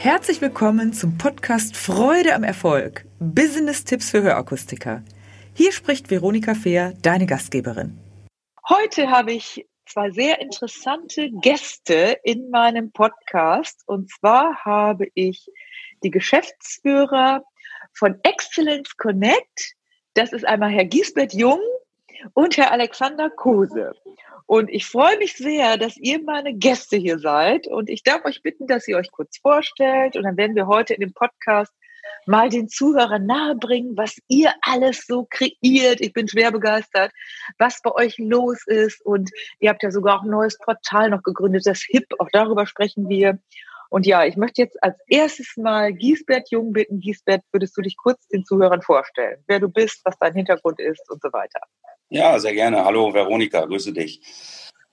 Herzlich willkommen zum Podcast Freude am Erfolg. Business-Tipps für Hörakustiker. Hier spricht Veronika Fehr, deine Gastgeberin. Heute habe ich zwei sehr interessante Gäste in meinem Podcast. Und zwar habe ich die Geschäftsführer von Excellence Connect. Das ist einmal Herr Giesbert Jung und Herr Alexander Kose. Und ich freue mich sehr, dass ihr meine Gäste hier seid. Und ich darf euch bitten, dass ihr euch kurz vorstellt. Und dann werden wir heute in dem Podcast mal den Zuhörern nahebringen, was ihr alles so kreiert. Ich bin schwer begeistert, was bei euch los ist. Und ihr habt ja sogar auch ein neues Portal noch gegründet, das HIP. Auch darüber sprechen wir. Und ja, ich möchte jetzt als erstes mal Giesbert Jung bitten. Giesbert, würdest du dich kurz den Zuhörern vorstellen, wer du bist, was dein Hintergrund ist und so weiter? Ja, sehr gerne. Hallo Veronika, grüße dich.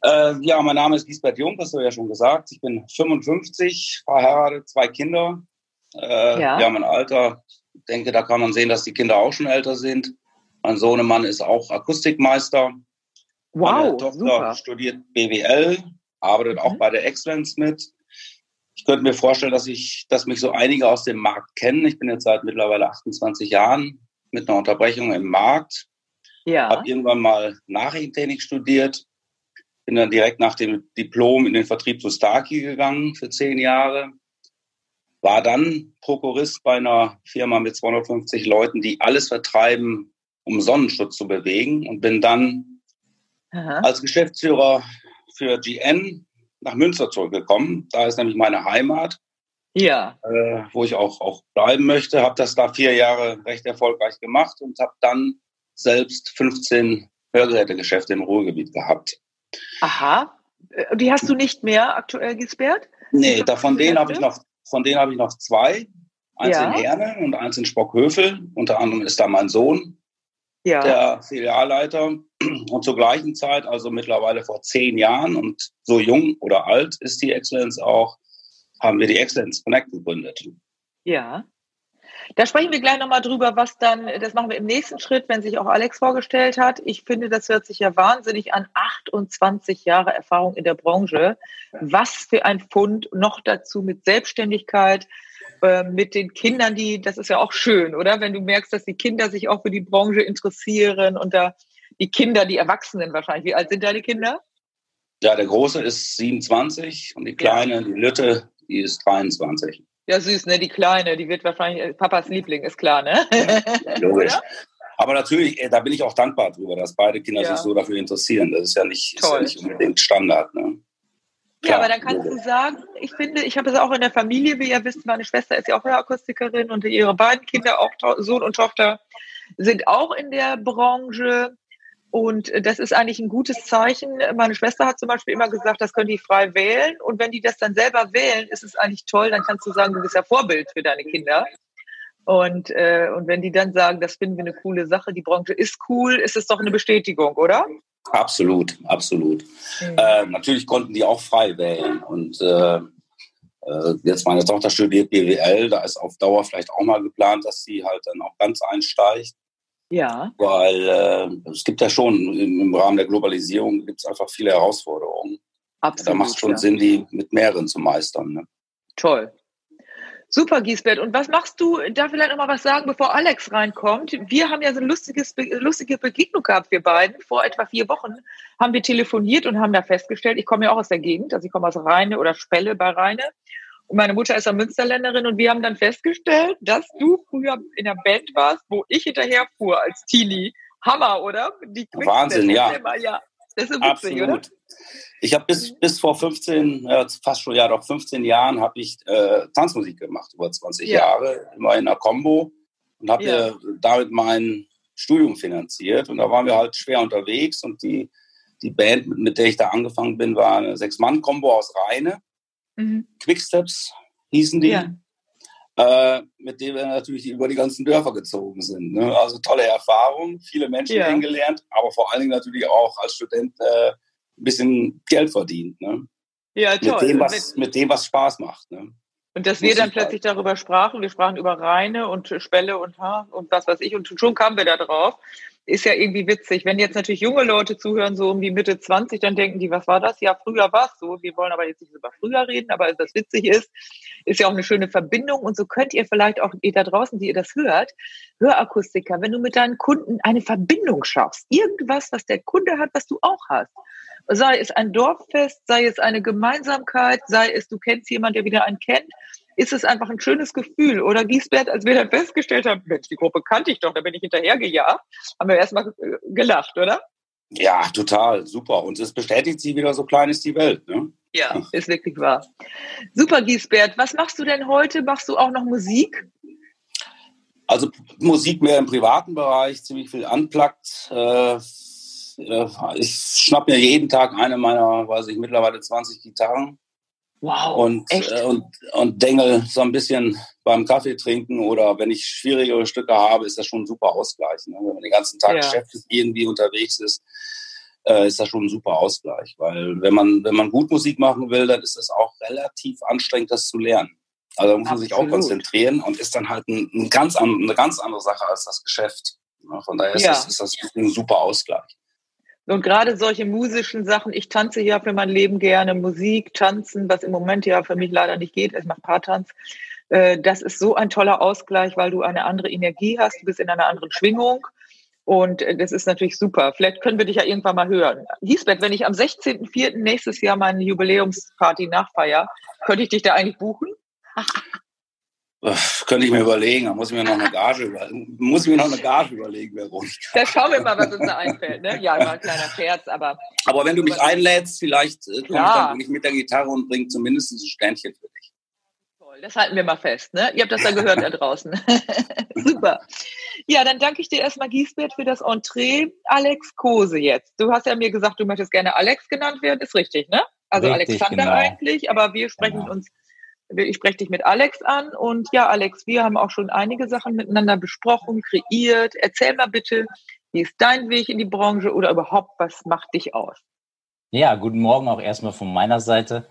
Äh, ja, mein Name ist Gisbert Jung, das hast du ja schon gesagt. Ich bin 55, verheiratet, zwei Kinder. Äh, ja. Wir haben ein Alter, ich denke, da kann man sehen, dass die Kinder auch schon älter sind. Mein Sohnemann ist auch Akustikmeister. Wow, Meine Tochter super. studiert BWL, arbeitet mhm. auch bei der Excellence mit. Ich könnte mir vorstellen, dass ich, dass mich so einige aus dem Markt kennen. Ich bin jetzt seit mittlerweile 28 Jahren mit einer Unterbrechung im Markt ja. Habe irgendwann mal Nachrichtentechnik studiert, bin dann direkt nach dem Diplom in den Vertrieb zu Starkey gegangen für zehn Jahre. War dann Prokurist bei einer Firma mit 250 Leuten, die alles vertreiben, um Sonnenschutz zu bewegen und bin dann Aha. als Geschäftsführer für GN nach Münster zurückgekommen. Da ist nämlich meine Heimat. Ja. Äh, wo ich auch, auch bleiben möchte. Habe das da vier Jahre recht erfolgreich gemacht und habe dann selbst 15 Hörgerätegeschäfte im Ruhrgebiet gehabt. Aha. Äh, die hast du nicht mehr aktuell gesperrt? Nee, da von denen habe ich noch, von denen habe ich noch zwei. Eins ja. in Herne und eins in Spockhövel. Unter anderem ist da mein Sohn, ja. der Filialleiter. Und zur gleichen Zeit, also mittlerweile vor zehn Jahren und so jung oder alt ist die Excellence auch, haben wir die Excellence Connect gegründet. Ja. Da sprechen wir gleich nochmal drüber, was dann, das machen wir im nächsten Schritt, wenn sich auch Alex vorgestellt hat. Ich finde, das hört sich ja wahnsinnig an. 28 Jahre Erfahrung in der Branche. Was für ein Fund. Noch dazu mit Selbstständigkeit, äh, mit den Kindern, die, das ist ja auch schön, oder? Wenn du merkst, dass die Kinder sich auch für die Branche interessieren und da die Kinder, die Erwachsenen wahrscheinlich. Wie alt sind deine Kinder? Ja, der Große ist 27 und die Kleine, ja. die Lütte, die ist 23. Ja, süß, ne? Die Kleine, die wird wahrscheinlich äh, Papas Liebling, ist klar, ne? Ja, logisch. Aber natürlich, äh, da bin ich auch dankbar drüber, dass beide Kinder ja. sich so dafür interessieren. Das ist ja nicht, ist ja nicht unbedingt Standard, ne? Ja, aber dann kannst du sagen, ich finde, ich habe es auch in der Familie, wie ihr wisst, meine Schwester ist ja auch eine Akustikerin und ihre beiden Kinder, auch Sohn und Tochter, sind auch in der Branche. Und das ist eigentlich ein gutes Zeichen. Meine Schwester hat zum Beispiel immer gesagt, das können die frei wählen. Und wenn die das dann selber wählen, ist es eigentlich toll. Dann kannst du sagen, du bist ja Vorbild für deine Kinder. Und, äh, und wenn die dann sagen, das finden wir eine coole Sache, die Branche ist cool, ist es doch eine Bestätigung, oder? Absolut, absolut. Mhm. Äh, natürlich konnten die auch frei wählen. Und äh, äh jetzt meine Tochter studiert BWL, da ist auf Dauer vielleicht auch mal geplant, dass sie halt dann auch ganz einsteigt. Ja. Weil äh, es gibt ja schon im, im Rahmen der Globalisierung gibt es einfach viele Herausforderungen. Absolut. Da macht es schon ja. Sinn, die mit mehreren zu meistern. Ne? Toll. Super, Giesbert. Und was machst du? Da vielleicht noch mal was sagen, bevor Alex reinkommt. Wir haben ja so eine lustiges, lustige Begegnung gehabt, wir beiden. Vor etwa vier Wochen haben wir telefoniert und haben da festgestellt, ich komme ja auch aus der Gegend, also ich komme aus Rheine oder Spelle bei Rheine. Meine Mutter ist ja Münsterländerin und wir haben dann festgestellt, dass du früher in der Band warst, wo ich hinterher fuhr als Teenie. Hammer, oder? Die Wahnsinn, ja. Immer, ja. Das ist witzig, Absolut. Oder? Ich habe bis, mhm. bis vor 15, äh, fast schon ja doch 15 Jahren habe ich äh, Tanzmusik gemacht, über 20 ja. Jahre, immer in einer Combo und habe ja. damit mein Studium finanziert. Und da waren wir halt schwer unterwegs und die, die Band, mit der ich da angefangen bin, war eine Sechs-Mann-Kombo aus Rheine. Mhm. Quicksteps hießen die. Ja. Äh, mit denen wir natürlich über die ganzen Dörfer gezogen sind. Ne? Also tolle Erfahrung, viele Menschen ja. kennengelernt, aber vor allen Dingen natürlich auch als Student äh, ein bisschen Geld verdient. Ne? Ja, toll. Mit dem, was, mit dem, was Spaß macht. Ne? Und dass wir dann plötzlich halt. darüber sprachen, wir sprachen über Rheine und Spelle und, ha, und was weiß ich, und schon kamen wir da drauf. Ist ja irgendwie witzig. Wenn jetzt natürlich junge Leute zuhören, so um die Mitte 20, dann denken die, was war das? Ja, früher war es so. Wir wollen aber jetzt nicht über früher reden, aber das witzig ist, ist ja auch eine schöne Verbindung. Und so könnt ihr vielleicht auch, ihr da draußen, die ihr das hört, Hörakustiker, wenn du mit deinen Kunden eine Verbindung schaffst, irgendwas, was der Kunde hat, was du auch hast. Sei es ein Dorffest, sei es eine Gemeinsamkeit, sei es, du kennst jemanden, der wieder einen kennt ist es einfach ein schönes Gefühl. Oder Giesbert, als wir dann festgestellt haben, Mensch, die Gruppe kannte ich doch, da bin ich hinterhergejagt, haben wir erstmal gelacht, oder? Ja, total, super. Und es bestätigt sie wieder, so klein ist die Welt. Ne? Ja, ist wirklich wahr. Super, Giesbert. Was machst du denn heute? Machst du auch noch Musik? Also Musik mehr im privaten Bereich, ziemlich viel unplugged. Äh, äh ich schnapp mir jeden Tag eine meiner, weiß ich, mittlerweile 20 Gitarren Wow. Und, äh, und, und Dengel so ein bisschen beim Kaffee trinken oder wenn ich schwierigere Stücke habe, ist das schon ein super Ausgleich. Ne? Wenn man den ganzen Tag ja. geschäftlich irgendwie unterwegs ist, äh, ist das schon ein super Ausgleich. Weil wenn man, wenn man gut Musik machen will, dann ist es auch relativ anstrengend, das zu lernen. Also da muss man sich auch konzentrieren und ist dann halt ein, ein ganz an, eine ganz andere Sache als das Geschäft. Ja, von daher ist, ja. das, ist das ein super Ausgleich. Und gerade solche musischen Sachen, ich tanze ja für mein Leben gerne, Musik, Tanzen, was im Moment ja für mich leider nicht geht, ich mache Paartanz. Äh, das ist so ein toller Ausgleich, weil du eine andere Energie hast, du bist in einer anderen Schwingung. Und äh, das ist natürlich super. Vielleicht können wir dich ja irgendwann mal hören. Giesbert, wenn ich am 16.04. nächstes Jahr meine Jubiläumsparty nachfeier, könnte ich dich da eigentlich buchen? Könnte ich mir überlegen, da muss ich mir noch eine Gage überlegen. Muss ich mir noch eine Gage überlegen, Veronika. Da schauen wir mal, was uns da einfällt. Ne? Ja, war ein kleiner Scherz, aber. Aber wenn du mich einlädst, vielleicht äh, komme ich dann nicht mit der Gitarre und bringe zumindest ein Sternchen für dich. Toll, das halten wir mal fest. Ne? Ihr habt das ja gehört da draußen. Super. Ja, dann danke ich dir erstmal, Giesbert, für das Entree. Alex Kose jetzt. Du hast ja mir gesagt, du möchtest gerne Alex genannt werden. Ist richtig, ne? Also richtig, Alexander genau. eigentlich, aber wir sprechen genau. uns ich spreche dich mit Alex an und ja, Alex, wir haben auch schon einige Sachen miteinander besprochen, kreiert. Erzähl mal bitte, wie ist dein Weg in die Branche oder überhaupt, was macht dich aus? Ja, guten Morgen auch erstmal von meiner Seite.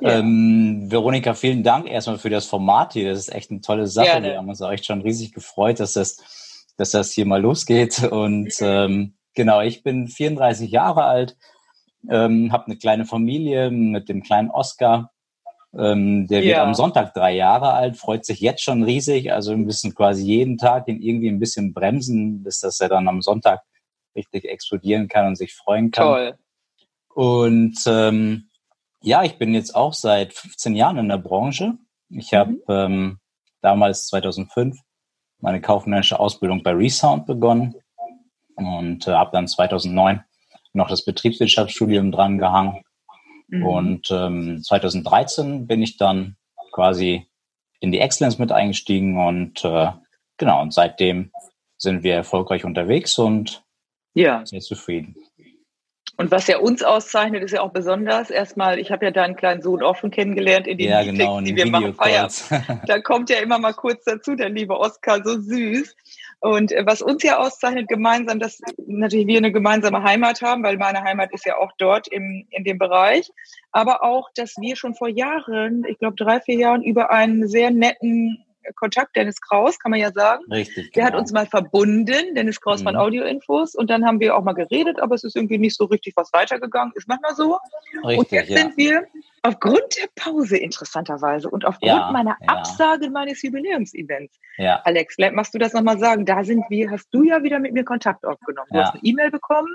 Ja. Ähm, Veronika, vielen Dank erstmal für das Format hier. Das ist echt eine tolle Sache. Gerne. Wir haben uns auch echt schon riesig gefreut, dass das, dass das hier mal losgeht. Und ähm, genau, ich bin 34 Jahre alt, ähm, habe eine kleine Familie mit dem kleinen Oscar ähm, der wird ja. am Sonntag drei Jahre alt, freut sich jetzt schon riesig. Also wir müssen quasi jeden Tag ihn irgendwie ein bisschen bremsen, bis dass er dann am Sonntag richtig explodieren kann und sich freuen kann. Toll. Und ähm, ja, ich bin jetzt auch seit 15 Jahren in der Branche. Ich habe mhm. ähm, damals 2005 meine kaufmännische Ausbildung bei Resound begonnen und äh, habe dann 2009 noch das Betriebswirtschaftsstudium dran gehangen Mhm. Und ähm, 2013 bin ich dann quasi in die Excellence mit eingestiegen und äh, genau, und seitdem sind wir erfolgreich unterwegs und ja. sehr zufrieden. Und was ja uns auszeichnet, ist ja auch besonders. Erstmal, ich habe ja deinen kleinen Sohn auch schon kennengelernt in den ja, genau, die wir machen feiern. Da kommt ja immer mal kurz dazu, der liebe Oskar, so süß. Und äh, was uns ja auszeichnet gemeinsam, dass natürlich wir eine gemeinsame Heimat haben, weil meine Heimat ist ja auch dort im, in dem Bereich, aber auch, dass wir schon vor Jahren, ich glaube drei, vier Jahren, über einen sehr netten Kontakt, Dennis Kraus, kann man ja sagen. Richtig. Der hat genau. uns mal verbunden, Dennis Kraus mhm. von Audioinfos, und dann haben wir auch mal geredet, aber es ist irgendwie nicht so richtig was weitergegangen. Ist manchmal so. Richtig, und jetzt ja. sind wir aufgrund der Pause interessanterweise und aufgrund ja, meiner ja. Absage meines Jubiläumsevents. Ja. Alex, vielleicht machst du das nochmal sagen. Da sind wir, hast du ja wieder mit mir Kontakt aufgenommen. Du hast eine E-Mail bekommen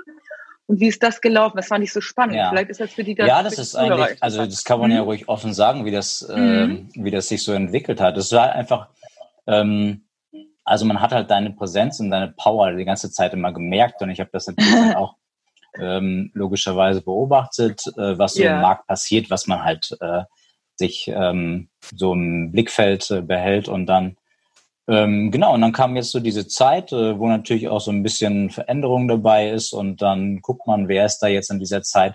und wie ist das gelaufen? Das fand ich so spannend. Ja. Vielleicht ist das für die das Ja, das ist eigentlich, also das kann man mhm. ja ruhig offen sagen, wie das, mhm. äh, wie das sich so entwickelt hat. Das war einfach, ähm, also man hat halt deine Präsenz und deine Power die ganze Zeit immer gemerkt und ich habe das natürlich auch ähm, logischerweise beobachtet, äh, was so yeah. im Markt passiert, was man halt äh, sich ähm, so im Blickfeld äh, behält und dann ähm, genau, und dann kam jetzt so diese Zeit, äh, wo natürlich auch so ein bisschen Veränderung dabei ist und dann guckt man, wer ist da jetzt in dieser Zeit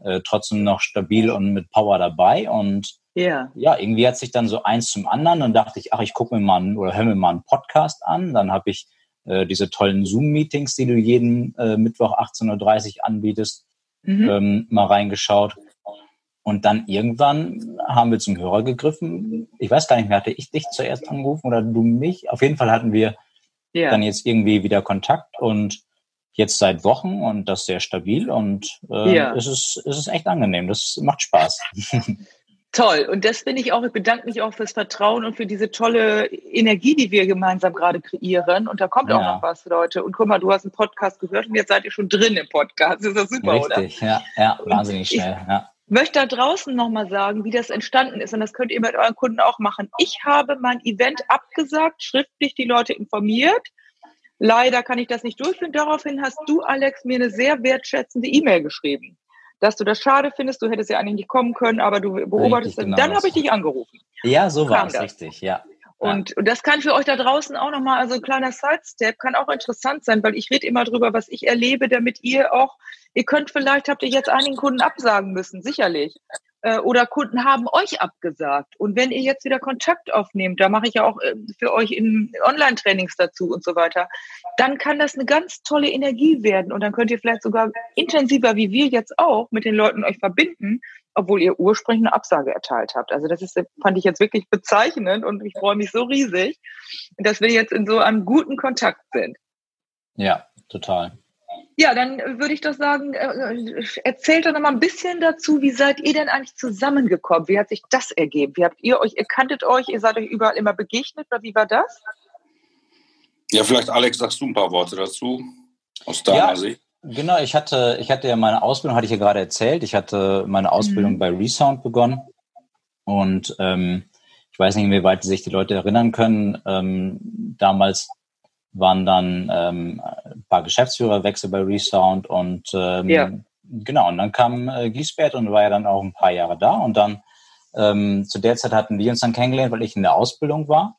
äh, trotzdem noch stabil und mit Power dabei und yeah. ja, irgendwie hat sich dann so eins zum anderen, dann dachte ich, ach, ich gucke mir mal einen, oder höre mir mal einen Podcast an, dann habe ich äh, diese tollen Zoom-Meetings, die du jeden äh, Mittwoch 18.30 Uhr anbietest, mhm. ähm, mal reingeschaut und dann irgendwann haben wir zum Hörer gegriffen. Ich weiß gar nicht mehr, hatte ich dich zuerst angerufen oder du mich? Auf jeden Fall hatten wir ja. dann jetzt irgendwie wieder Kontakt und jetzt seit Wochen und das sehr stabil und äh, ja. es, ist, es ist echt angenehm. Das macht Spaß. Toll. Und das finde ich auch, ich bedanke mich auch fürs Vertrauen und für diese tolle Energie, die wir gemeinsam gerade kreieren. Und da kommt ja. auch noch was, Leute. Und guck mal, du hast einen Podcast gehört und jetzt seid ihr schon drin im Podcast. Das ist das super, Richtig, oder? ja, ja, wahnsinnig schnell. Ja. Möchte da draußen nochmal sagen, wie das entstanden ist. Und das könnt ihr mit euren Kunden auch machen. Ich habe mein Event abgesagt, schriftlich die Leute informiert. Leider kann ich das nicht durchführen. Daraufhin hast du, Alex, mir eine sehr wertschätzende E-Mail geschrieben dass du das schade findest, du hättest ja eigentlich nicht kommen können, aber du beobachtest, genau dann habe ich dich angerufen. Ja, so war es richtig, ja. Und, und das kann für euch da draußen auch nochmal, also ein kleiner Sidestep, kann auch interessant sein, weil ich rede immer drüber, was ich erlebe, damit ihr auch, ihr könnt vielleicht, habt ihr jetzt einigen Kunden absagen müssen, sicherlich. Äh, oder Kunden haben euch abgesagt. Und wenn ihr jetzt wieder Kontakt aufnehmt, da mache ich ja auch äh, für euch in Online-Trainings dazu und so weiter, dann kann das eine ganz tolle Energie werden. Und dann könnt ihr vielleicht sogar intensiver, wie wir jetzt auch, mit den Leuten euch verbinden, obwohl ihr ursprünglich eine Absage erteilt habt. Also das ist, fand ich jetzt wirklich bezeichnend und ich freue mich so riesig, dass wir jetzt in so einem guten Kontakt sind. Ja, total. Ja, dann würde ich doch sagen, äh, erzählt doch noch mal ein bisschen dazu, wie seid ihr denn eigentlich zusammengekommen? Wie hat sich das ergeben? Wie habt ihr euch, ihr kanntet euch, ihr seid euch überall immer begegnet oder wie war das? Ja, vielleicht Alex, sagst du ein paar Worte dazu aus deiner ja, Sicht? Genau, ich hatte, ich hatte ja meine Ausbildung, hatte ich ja gerade erzählt, ich hatte meine Ausbildung mhm. bei Resound begonnen und ähm, ich weiß nicht, inwieweit sich die Leute erinnern können. Ähm, damals waren dann ähm, ein paar Geschäftsführerwechsel bei Resound und ähm, ja. genau, und dann kam äh, Giesbert und war ja dann auch ein paar Jahre da und dann ähm, zu der Zeit hatten wir uns dann kennengelernt, weil ich in der Ausbildung war.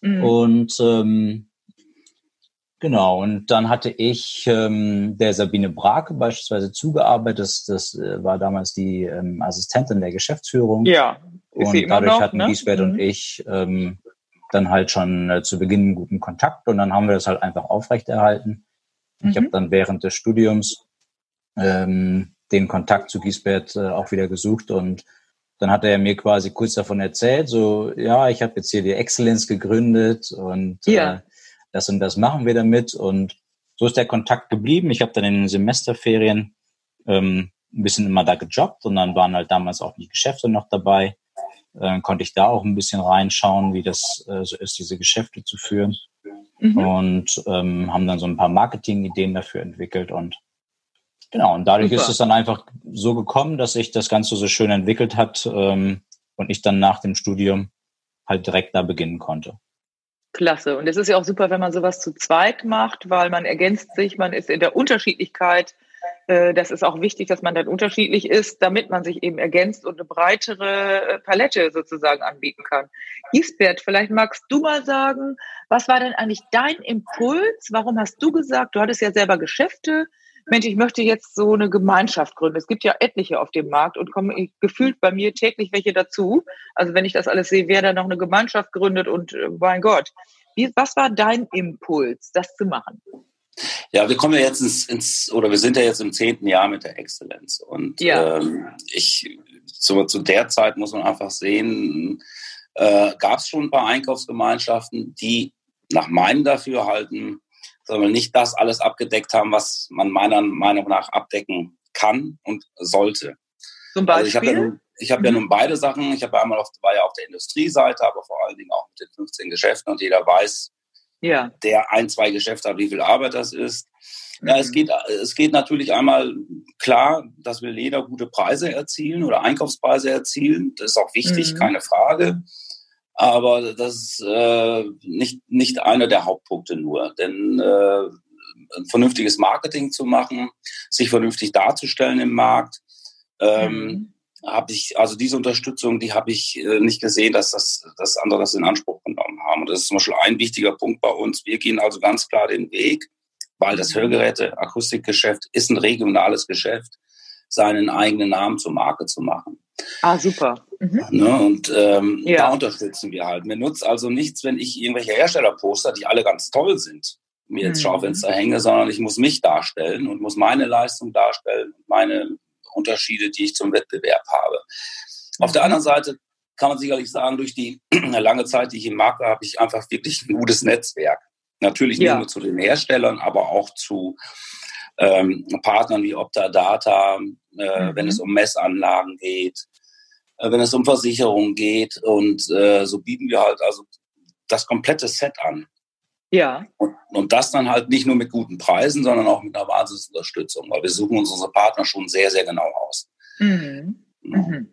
Mhm. Und ähm, genau, und dann hatte ich ähm, der Sabine Brake beispielsweise zugearbeitet. Das, das äh, war damals die ähm, Assistentin der Geschäftsführung. Ja. Ist und dadurch noch, hatten ne? Giesbert mhm. und ich ähm, dann halt schon äh, zu Beginn einen guten Kontakt und dann haben wir das halt einfach aufrechterhalten. Mhm. Ich habe dann während des Studiums ähm, den Kontakt zu Giesbert äh, auch wieder gesucht und dann hat er mir quasi kurz davon erzählt, so, ja, ich habe jetzt hier die Excellence gegründet und ja. äh, das und das machen wir damit und so ist der Kontakt geblieben. Ich habe dann in den Semesterferien ähm, ein bisschen immer da gejobbt und dann waren halt damals auch die Geschäfte noch dabei äh, konnte ich da auch ein bisschen reinschauen, wie das äh, so ist, diese Geschäfte zu führen. Mhm. Und ähm, haben dann so ein paar Marketing-Ideen dafür entwickelt und genau, und dadurch Super. ist es dann einfach so gekommen, dass sich das Ganze so schön entwickelt hat ähm, und ich dann nach dem Studium halt direkt da beginnen konnte. Klasse. Und es ist ja auch super, wenn man sowas zu zweit macht, weil man ergänzt sich, man ist in der Unterschiedlichkeit äh, das ist auch wichtig, dass man dann unterschiedlich ist, damit man sich eben ergänzt und eine breitere äh, Palette sozusagen anbieten kann. Gisbert, vielleicht magst du mal sagen, was war denn eigentlich dein Impuls? Warum hast du gesagt, du hattest ja selber Geschäfte, Mensch, ich möchte jetzt so eine Gemeinschaft gründen. Es gibt ja etliche auf dem Markt und kommen gefühlt bei mir täglich welche dazu. Also wenn ich das alles sehe, wer da noch eine Gemeinschaft gründet und äh, mein Gott. Wie, was war dein Impuls, das zu machen? Ja, wir kommen ja jetzt ins, ins, oder wir sind ja jetzt im zehnten Jahr mit der Exzellenz. Und ja. ähm, ich, zu, zu der Zeit muss man einfach sehen, äh, gab es schon ein paar Einkaufsgemeinschaften, die nach meinem Dafürhalten sagen wir, nicht das alles abgedeckt haben, was man meiner Meinung nach abdecken kann und sollte. Zum Beispiel? Also ich habe ja, nun, ich hab ja mhm. nun beide Sachen. Ich habe einmal auf, war ja auf der Industrieseite, aber vor allen Dingen auch mit den 15 Geschäften und jeder weiß, ja. der ein, zwei Geschäfte hat, wie viel Arbeit das ist. Ja, es mhm. geht, es geht natürlich einmal klar, dass wir Leder gute Preise erzielen oder Einkaufspreise erzielen. Das ist auch wichtig, mhm. keine Frage. Aber das ist äh, nicht, nicht einer der Hauptpunkte nur. Denn äh, ein vernünftiges Marketing zu machen, sich vernünftig darzustellen im Markt, ähm, mhm habe ich, also diese Unterstützung, die habe ich äh, nicht gesehen, dass das dass andere das in Anspruch genommen haben. Und das ist zum Beispiel ein wichtiger Punkt bei uns. Wir gehen also ganz klar den Weg, weil das Hörgeräte-Akustikgeschäft ist ein regionales Geschäft, seinen eigenen Namen zur Marke zu machen. Ah, super. Mhm. Ne, und ähm, ja. da unterstützen wir halt. Mir nutzt also nichts, wenn ich irgendwelche Herstellerposter, die alle ganz toll sind, mir ins mhm. Schaufenster hänge, sondern ich muss mich darstellen und muss meine Leistung darstellen, meine Unterschiede, die ich zum Wettbewerb habe. Auf der anderen Seite kann man sicherlich sagen, durch die lange Zeit, die ich im Markt war, habe ich einfach wirklich ein gutes Netzwerk. Natürlich nicht ja. nur zu den Herstellern, aber auch zu ähm, Partnern wie Optadata, äh, mhm. wenn es um Messanlagen geht, wenn es um Versicherungen geht. Und äh, so bieten wir halt also das komplette Set an. Ja. Und, und, das dann halt nicht nur mit guten Preisen, sondern auch mit einer Basisunterstützung, weil wir suchen uns unsere Partner schon sehr, sehr genau aus. Mhm. Ja. Mhm.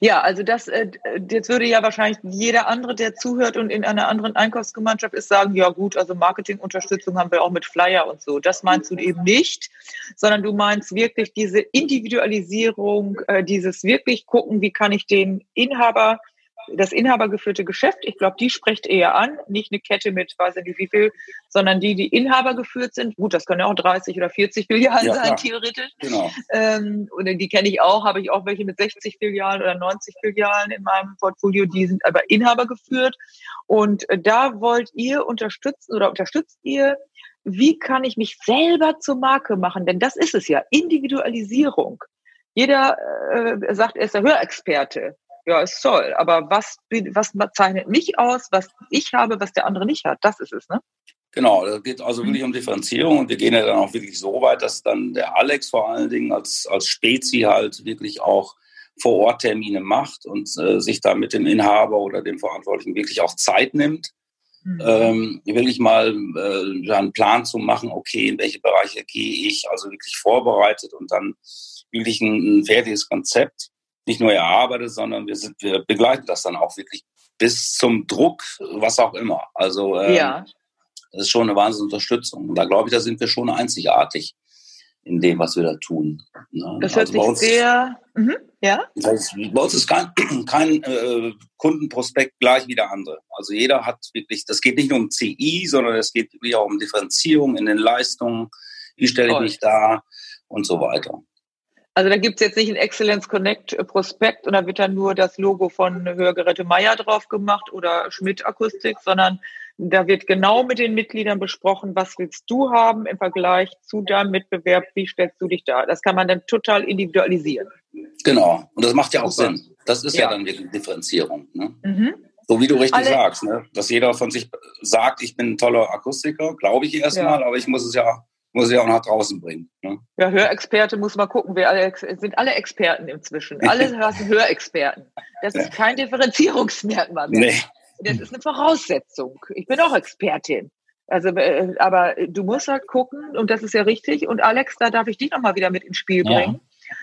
Ja, also das, äh, jetzt würde ja wahrscheinlich jeder andere, der zuhört und in einer anderen Einkaufsgemeinschaft ist, sagen, ja gut, also Marketingunterstützung haben wir auch mit Flyer und so. Das meinst du eben nicht, sondern du meinst wirklich diese Individualisierung, äh, dieses wirklich gucken, wie kann ich den Inhaber das inhabergeführte Geschäft, ich glaube, die spricht eher an, nicht eine Kette mit, weiß ich nicht wie viel, sondern die, die Inhaber geführt sind. Gut, das können ja auch 30 oder 40 Filialen ja, sein, klar. theoretisch. Genau. Ähm, und die kenne ich auch, habe ich auch welche mit 60 Filialen oder 90 Filialen in meinem Portfolio, die sind aber Inhaber geführt. Und äh, da wollt ihr unterstützen oder unterstützt ihr wie kann ich mich selber zur Marke machen? Denn das ist es ja, Individualisierung. Jeder äh, sagt, er ist der Hörexperte ja, ist toll. Aber was, was zeichnet mich aus, was ich habe, was der andere nicht hat? Das ist es, ne? Genau, es geht also wirklich um Differenzierung und wir gehen ja dann auch wirklich so weit, dass dann der Alex vor allen Dingen als, als Spezi halt wirklich auch vor Ort Termine macht und äh, sich da mit dem Inhaber oder dem Verantwortlichen wirklich auch Zeit nimmt, mhm. ähm, wirklich mal äh, einen Plan zu machen, okay, in welche Bereiche gehe ich, also wirklich vorbereitet und dann wirklich ein, ein fertiges Konzept nicht nur erarbeitet, sondern wir, sind, wir begleiten das dann auch wirklich bis zum Druck, was auch immer. Also ähm, ja. das ist schon eine wahnsinnige Unterstützung. Und da glaube ich, da sind wir schon einzigartig in dem, was wir da tun. Ne? Das hört also sich sehr, mhm. ja. Das bei uns ist kein, kein äh, Kundenprospekt gleich wie der andere. Also jeder hat wirklich, das geht nicht nur um CI, sondern es geht wirklich auch um Differenzierung in den Leistungen. Wie stelle ich mich da und so weiter. Also da gibt es jetzt nicht ein Excellence Connect Prospekt und da wird dann nur das Logo von Hörgeräte Meier drauf gemacht oder Schmidt Akustik, sondern da wird genau mit den Mitgliedern besprochen, was willst du haben im Vergleich zu deinem Mitbewerb, wie stellst du dich da? Das kann man dann total individualisieren. Genau, und das macht ja auch Super. Sinn. Das ist ja, ja dann wirklich Differenzierung. Ne? Mhm. So wie du richtig Alle sagst, ne? dass jeder von sich sagt, ich bin ein toller Akustiker, glaube ich erstmal, ja. aber ich muss es ja muss ich auch nach draußen bringen. Ne? Ja, Hörexperte muss man gucken. Wir alle, sind alle Experten inzwischen. Alle sind Hörexperten. Das ist kein Differenzierungsmerkmal mehr. Nee. Das ist eine Voraussetzung. Ich bin auch Expertin. Also, äh, aber du musst halt gucken, und das ist ja richtig. Und Alex, da darf ich dich nochmal wieder mit ins Spiel bringen. Ja.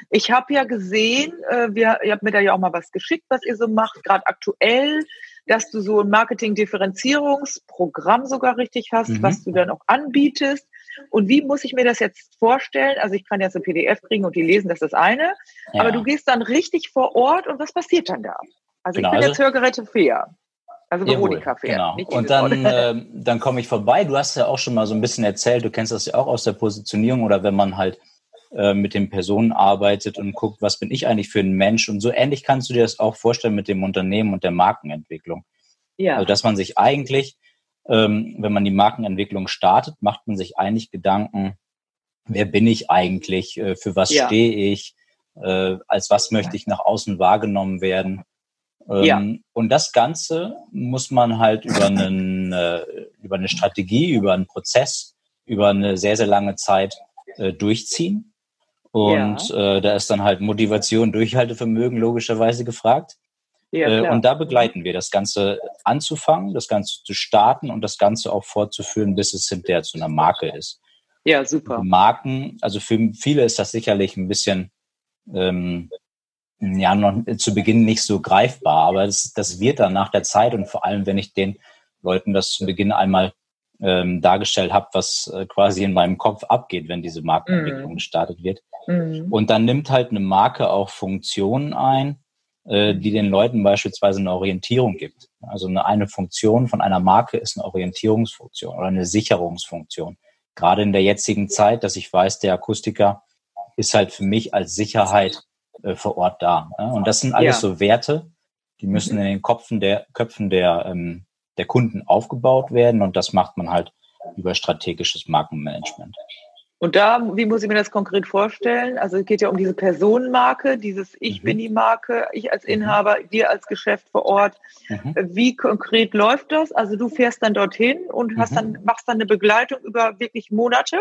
Ich habe ja gesehen, äh, wir, ihr habt mir da ja auch mal was geschickt, was ihr so macht, gerade aktuell, dass du so ein Marketing-Differenzierungsprogramm sogar richtig hast, mhm. was du dann auch anbietest. Und wie muss ich mir das jetzt vorstellen? Also ich kann jetzt ein PDF kriegen und die lesen, das ist das eine. Ja. Aber du gehst dann richtig vor Ort und was passiert dann da? Also genau, ich bin also, jetzt Hörgeräte fair. Also Veronika fair. Genau. Und dann, äh, dann komme ich vorbei. Du hast ja auch schon mal so ein bisschen erzählt, du kennst das ja auch aus der Positionierung oder wenn man halt äh, mit den Personen arbeitet und guckt, was bin ich eigentlich für ein Mensch. Und so ähnlich kannst du dir das auch vorstellen mit dem Unternehmen und der Markenentwicklung. Ja. Also dass man sich eigentlich wenn man die Markenentwicklung startet, macht man sich eigentlich Gedanken, wer bin ich eigentlich, äh, für was ja. stehe ich, äh, als was möchte ich nach außen wahrgenommen werden. Ähm, ja. Und das Ganze muss man halt über, einen, äh, über eine Strategie, über einen Prozess, über eine sehr, sehr lange Zeit durchziehen. Und ja. da ist dann halt Motivation, Durchhaltevermögen logischerweise gefragt. Ja, äh, und da begleiten wir das Ganze anzufangen, das Ganze zu starten und das Ganze auch fortzuführen, bis es hinterher zu einer Marke ist. Ja, super. Marken, also für viele ist das sicherlich ein bisschen, ähm, ja, noch zu Beginn nicht so greifbar, aber das, das wird dann nach der Zeit und vor allem, wenn ich den Leuten das zu Beginn einmal ähm, dargestellt habe, was äh, quasi in meinem Kopf abgeht, wenn diese Markenentwicklung mm. gestartet wird. Mm. Und dann nimmt halt eine Marke auch Funktionen ein, äh, die den Leuten beispielsweise eine Orientierung gibt. Also eine, eine Funktion von einer Marke ist eine Orientierungsfunktion oder eine Sicherungsfunktion. Gerade in der jetzigen Zeit, dass ich weiß, der Akustiker ist halt für mich als Sicherheit äh, vor Ort da. Ne? Und das sind alles ja. so Werte, die müssen mhm. in den Köpfen der, Köpfen der, ähm, der Kunden aufgebaut werden und das macht man halt über strategisches Markenmanagement. Und da, wie muss ich mir das konkret vorstellen? Also es geht ja um diese Personenmarke, dieses Ich mhm. bin die Marke, ich als mhm. Inhaber, wir als Geschäft vor Ort. Mhm. Wie konkret läuft das? Also du fährst dann dorthin und hast mhm. dann, machst dann eine Begleitung über wirklich Monate?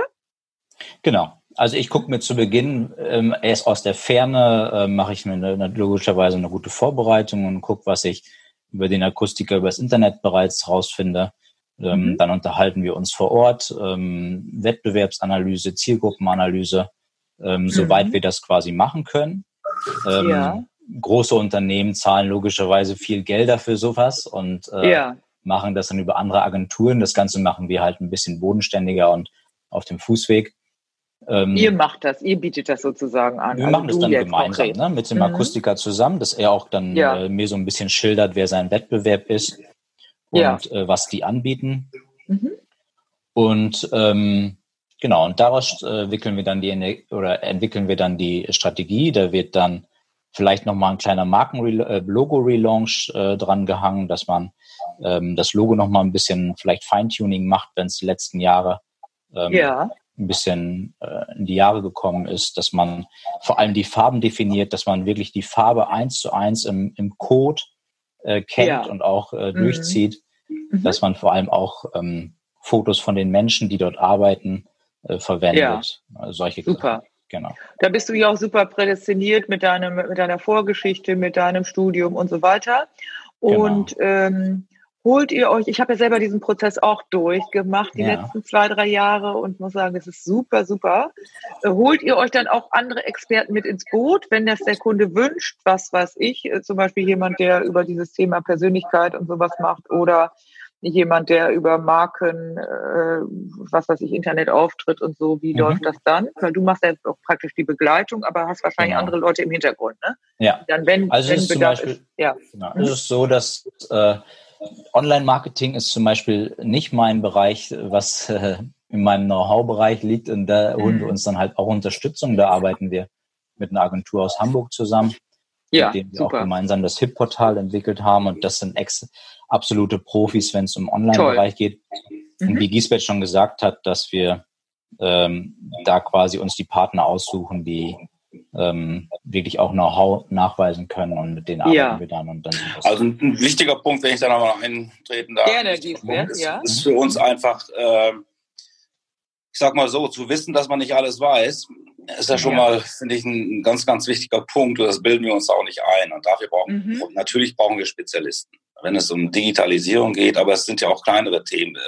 Genau. Also ich gucke mir zu Beginn ähm, erst aus der Ferne, äh, mache ich mir eine, logischerweise eine gute Vorbereitung und gucke, was ich über den Akustiker übers Internet bereits rausfinde. Ähm, mhm. Dann unterhalten wir uns vor Ort, ähm, Wettbewerbsanalyse, Zielgruppenanalyse, ähm, mhm. soweit wir das quasi machen können. Ähm, ja. Große Unternehmen zahlen logischerweise viel Geld dafür sowas und äh, ja. machen das dann über andere Agenturen. Das Ganze machen wir halt ein bisschen bodenständiger und auf dem Fußweg. Ähm, ihr macht das, ihr bietet das sozusagen an. Wir also machen das dann gemeinsam ne, mit dem mhm. Akustiker zusammen, dass er auch dann ja. äh, mir so ein bisschen schildert, wer sein Wettbewerb ist und ja. äh, was die anbieten. Mhm. Und ähm, genau, und daraus äh, wickeln wir dann die oder entwickeln wir dann die Strategie. Da wird dann vielleicht nochmal ein kleiner Marken-Logo-Relaunch äh, äh, dran gehangen, dass man ähm, das Logo nochmal ein bisschen vielleicht Feintuning macht, wenn es die letzten Jahre ähm, ja ein bisschen äh, in die Jahre gekommen ist, dass man vor allem die Farben definiert, dass man wirklich die Farbe eins zu eins im, im Code äh, kennt ja. und auch äh, mhm. durchzieht, mhm. dass man vor allem auch ähm, Fotos von den Menschen, die dort arbeiten, äh, verwendet. Ja. Also solche Super. Genau. Da bist du ja auch super prädestiniert mit deinem, mit deiner Vorgeschichte, mit deinem Studium und so weiter. Genau. Und genau. ähm, holt ihr euch, ich habe ja selber diesen Prozess auch durchgemacht, die ja. letzten zwei, drei Jahre und muss sagen, das ist super, super. Äh, holt ihr euch dann auch andere Experten mit ins Boot, wenn das der Kunde wünscht, was weiß ich, äh, zum Beispiel jemand, der über dieses Thema Persönlichkeit und sowas macht oder jemand, der über Marken, äh, was weiß ich, Internet auftritt und so, wie mhm. läuft das dann? Weil du machst ja auch praktisch die Begleitung, aber hast wahrscheinlich genau. andere Leute im Hintergrund, ne? Ja. Dann, wenn, also wenn es Bedarf Beispiel, ist, ja. Genau. Mhm. Es ist so, dass äh, Online-Marketing ist zum Beispiel nicht mein Bereich, was äh, in meinem Know-how-Bereich liegt. Und da holen wir mhm. uns dann halt auch Unterstützung. Da arbeiten wir mit einer Agentur aus Hamburg zusammen, ja, mit dem wir super. auch gemeinsam das HIP-Portal entwickelt haben. Und das sind absolute Profis, wenn es um Online-Bereich geht. Mhm. Und wie Giesbert schon gesagt hat, dass wir ähm, da quasi uns die Partner aussuchen, die ähm, wirklich auch Know-how nachweisen können und mit denen arbeiten ja. wir dann. Und dann also ein wichtiger Punkt, wenn ich da nochmal eintreten darf. Gerne, ist, ja. ist für uns einfach, äh, ich sag mal so, zu wissen, dass man nicht alles weiß, ist ja schon ja. mal, finde ich, ein ganz, ganz wichtiger Punkt. Und das bilden wir uns auch nicht ein. Und dafür brauchen, mhm. natürlich brauchen wir Spezialisten. Wenn es um Digitalisierung geht, aber es sind ja auch kleinere Themen. Äh,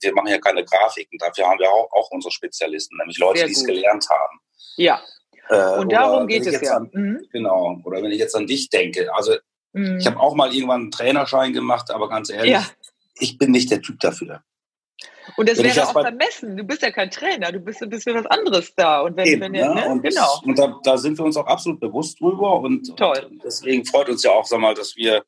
wir machen ja keine Grafiken. Dafür haben wir auch, auch unsere Spezialisten, nämlich Leute, die es gelernt haben. Ja, äh, und darum geht es ja. An, mhm. Genau. Oder wenn ich jetzt an dich denke. Also mhm. ich habe auch mal irgendwann einen Trainerschein gemacht, aber ganz ehrlich, ja. ich bin nicht der Typ dafür. Und das wenn wäre auch vermessen. Du bist ja kein Trainer, du bist, bist für was anderes da. Und wenn, Eben, wenn ja, ne? und, genau. Und da, da, sind wir uns auch absolut bewusst drüber. Und, Toll. und deswegen freut uns ja auch, sag mal, dass wir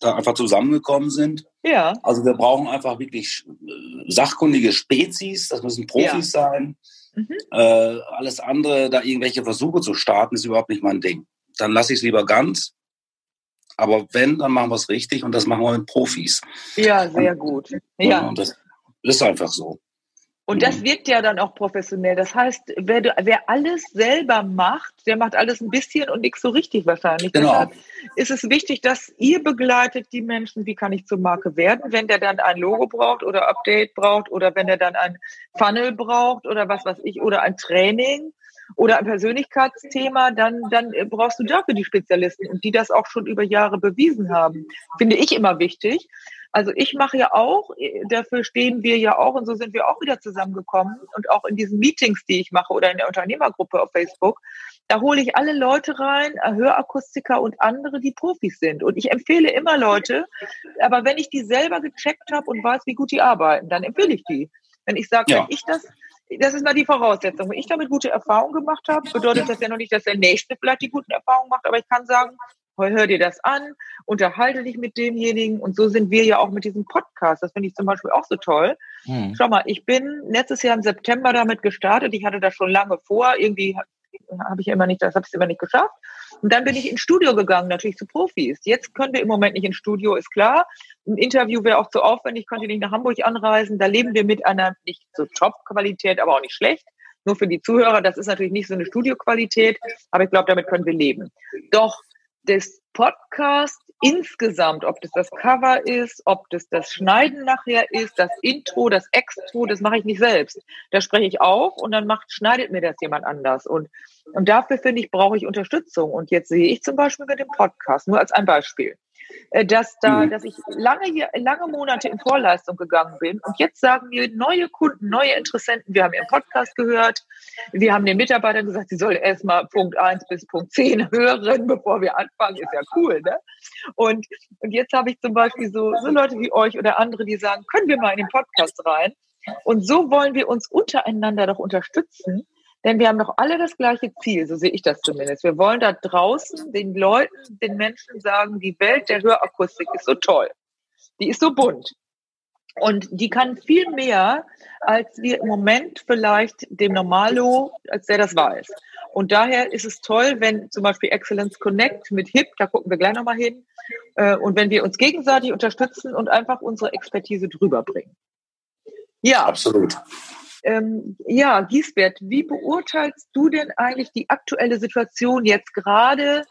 da einfach zusammengekommen sind. Ja. Also wir brauchen einfach wirklich äh, sachkundige Spezies, das müssen Profis ja. sein. Mhm. Äh, alles andere, da irgendwelche Versuche zu starten, ist überhaupt nicht mein Ding. Dann lasse ich es lieber ganz. Aber wenn, dann machen wir es richtig und das machen wir mit Profis. Ja, sehr gut. Ja. Und das ist einfach so. Und das wirkt ja dann auch professionell. Das heißt, wer, wer alles selber macht, der macht alles ein bisschen und nichts so richtig wahrscheinlich. Genau. Deshalb ist es wichtig, dass ihr begleitet die Menschen, wie kann ich zur Marke werden, wenn der dann ein Logo braucht oder Update braucht oder wenn er dann ein Funnel braucht oder was weiß ich oder ein Training oder ein Persönlichkeitsthema, dann, dann brauchst du dafür die Spezialisten und die das auch schon über Jahre bewiesen haben. Finde ich immer wichtig. Also ich mache ja auch, dafür stehen wir ja auch und so sind wir auch wieder zusammengekommen und auch in diesen Meetings, die ich mache oder in der Unternehmergruppe auf Facebook, da hole ich alle Leute rein, Hörakustiker und andere, die Profis sind. Und ich empfehle immer Leute, aber wenn ich die selber gecheckt habe und weiß, wie gut die arbeiten, dann empfehle ich die. Wenn ich sage, ja. wenn ich das, das ist mal die Voraussetzung. Wenn ich damit gute Erfahrungen gemacht habe, bedeutet das ja noch nicht, dass der Nächste vielleicht die guten Erfahrungen macht, aber ich kann sagen, hör dir das an, unterhalte dich mit demjenigen. Und so sind wir ja auch mit diesem Podcast. Das finde ich zum Beispiel auch so toll. Hm. Schau mal, ich bin letztes Jahr im September damit gestartet. Ich hatte das schon lange vor. Irgendwie habe ich immer nicht, das habe ich immer nicht geschafft. Und dann bin ich ins Studio gegangen, natürlich zu Profis. Jetzt können wir im Moment nicht ins Studio, ist klar. Ein Interview wäre auch zu aufwendig, konnte nicht nach Hamburg anreisen. Da leben wir mit einer nicht so Top-Qualität, aber auch nicht schlecht. Nur für die Zuhörer, das ist natürlich nicht so eine Studioqualität, aber ich glaube, damit können wir leben. Doch das Podcast insgesamt, ob das das Cover ist, ob das das Schneiden nachher ist, das Intro, das Extro, das mache ich nicht selbst. Da spreche ich auf und dann macht, schneidet mir das jemand anders. Und, und dafür finde ich, brauche ich Unterstützung. Und jetzt sehe ich zum Beispiel mit dem Podcast, nur als ein Beispiel. Äh, dass da, mhm. dass ich lange, lange Monate in Vorleistung gegangen bin und jetzt sagen mir neue Kunden, neue Interessenten, wir haben ihren Podcast gehört, wir haben den Mitarbeitern gesagt, sie sollen erstmal Punkt 1 bis Punkt 10 hören, bevor wir anfangen, ist ja cool, ne? Und, und jetzt habe ich zum Beispiel so, so Leute wie euch oder andere, die sagen, können wir mal in den Podcast rein? Und so wollen wir uns untereinander doch unterstützen, denn wir haben doch alle das gleiche Ziel, so sehe ich das zumindest. Wir wollen da draußen den Leuten, den Menschen sagen, die Welt der Hörakustik ist so toll. Die ist so bunt. Und die kann viel mehr, als wir im Moment vielleicht dem Normalo, als der das weiß. Und daher ist es toll, wenn zum Beispiel Excellence Connect mit HIP, da gucken wir gleich nochmal hin, äh, und wenn wir uns gegenseitig unterstützen und einfach unsere Expertise drüber bringen. Ja. Absolut. Ähm, ja, Giesbert, wie beurteilst du denn eigentlich die aktuelle Situation jetzt gerade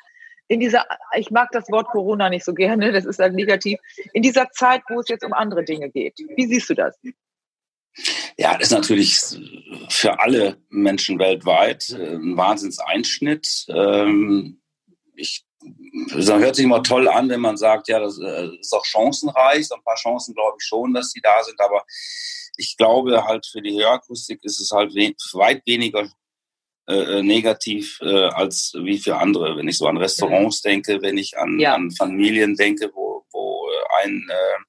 in dieser, ich mag das Wort Corona nicht so gerne, das ist halt negativ, in dieser Zeit, wo es jetzt um andere Dinge geht? Wie siehst du das? Ja, das ist natürlich für alle Menschen weltweit äh, ein Wahnsinnseinschnitt. Ähm, ich, das hört sich immer toll an, wenn man sagt, ja, das äh, ist auch chancenreich. Ein paar Chancen glaube ich schon, dass die da sind, aber ich glaube halt für die Hörakustik ist es halt we weit weniger äh, äh, negativ äh, als wie für andere. Wenn ich so an Restaurants mhm. denke, wenn ich an, ja. an Familien denke, wo, wo äh, ein äh,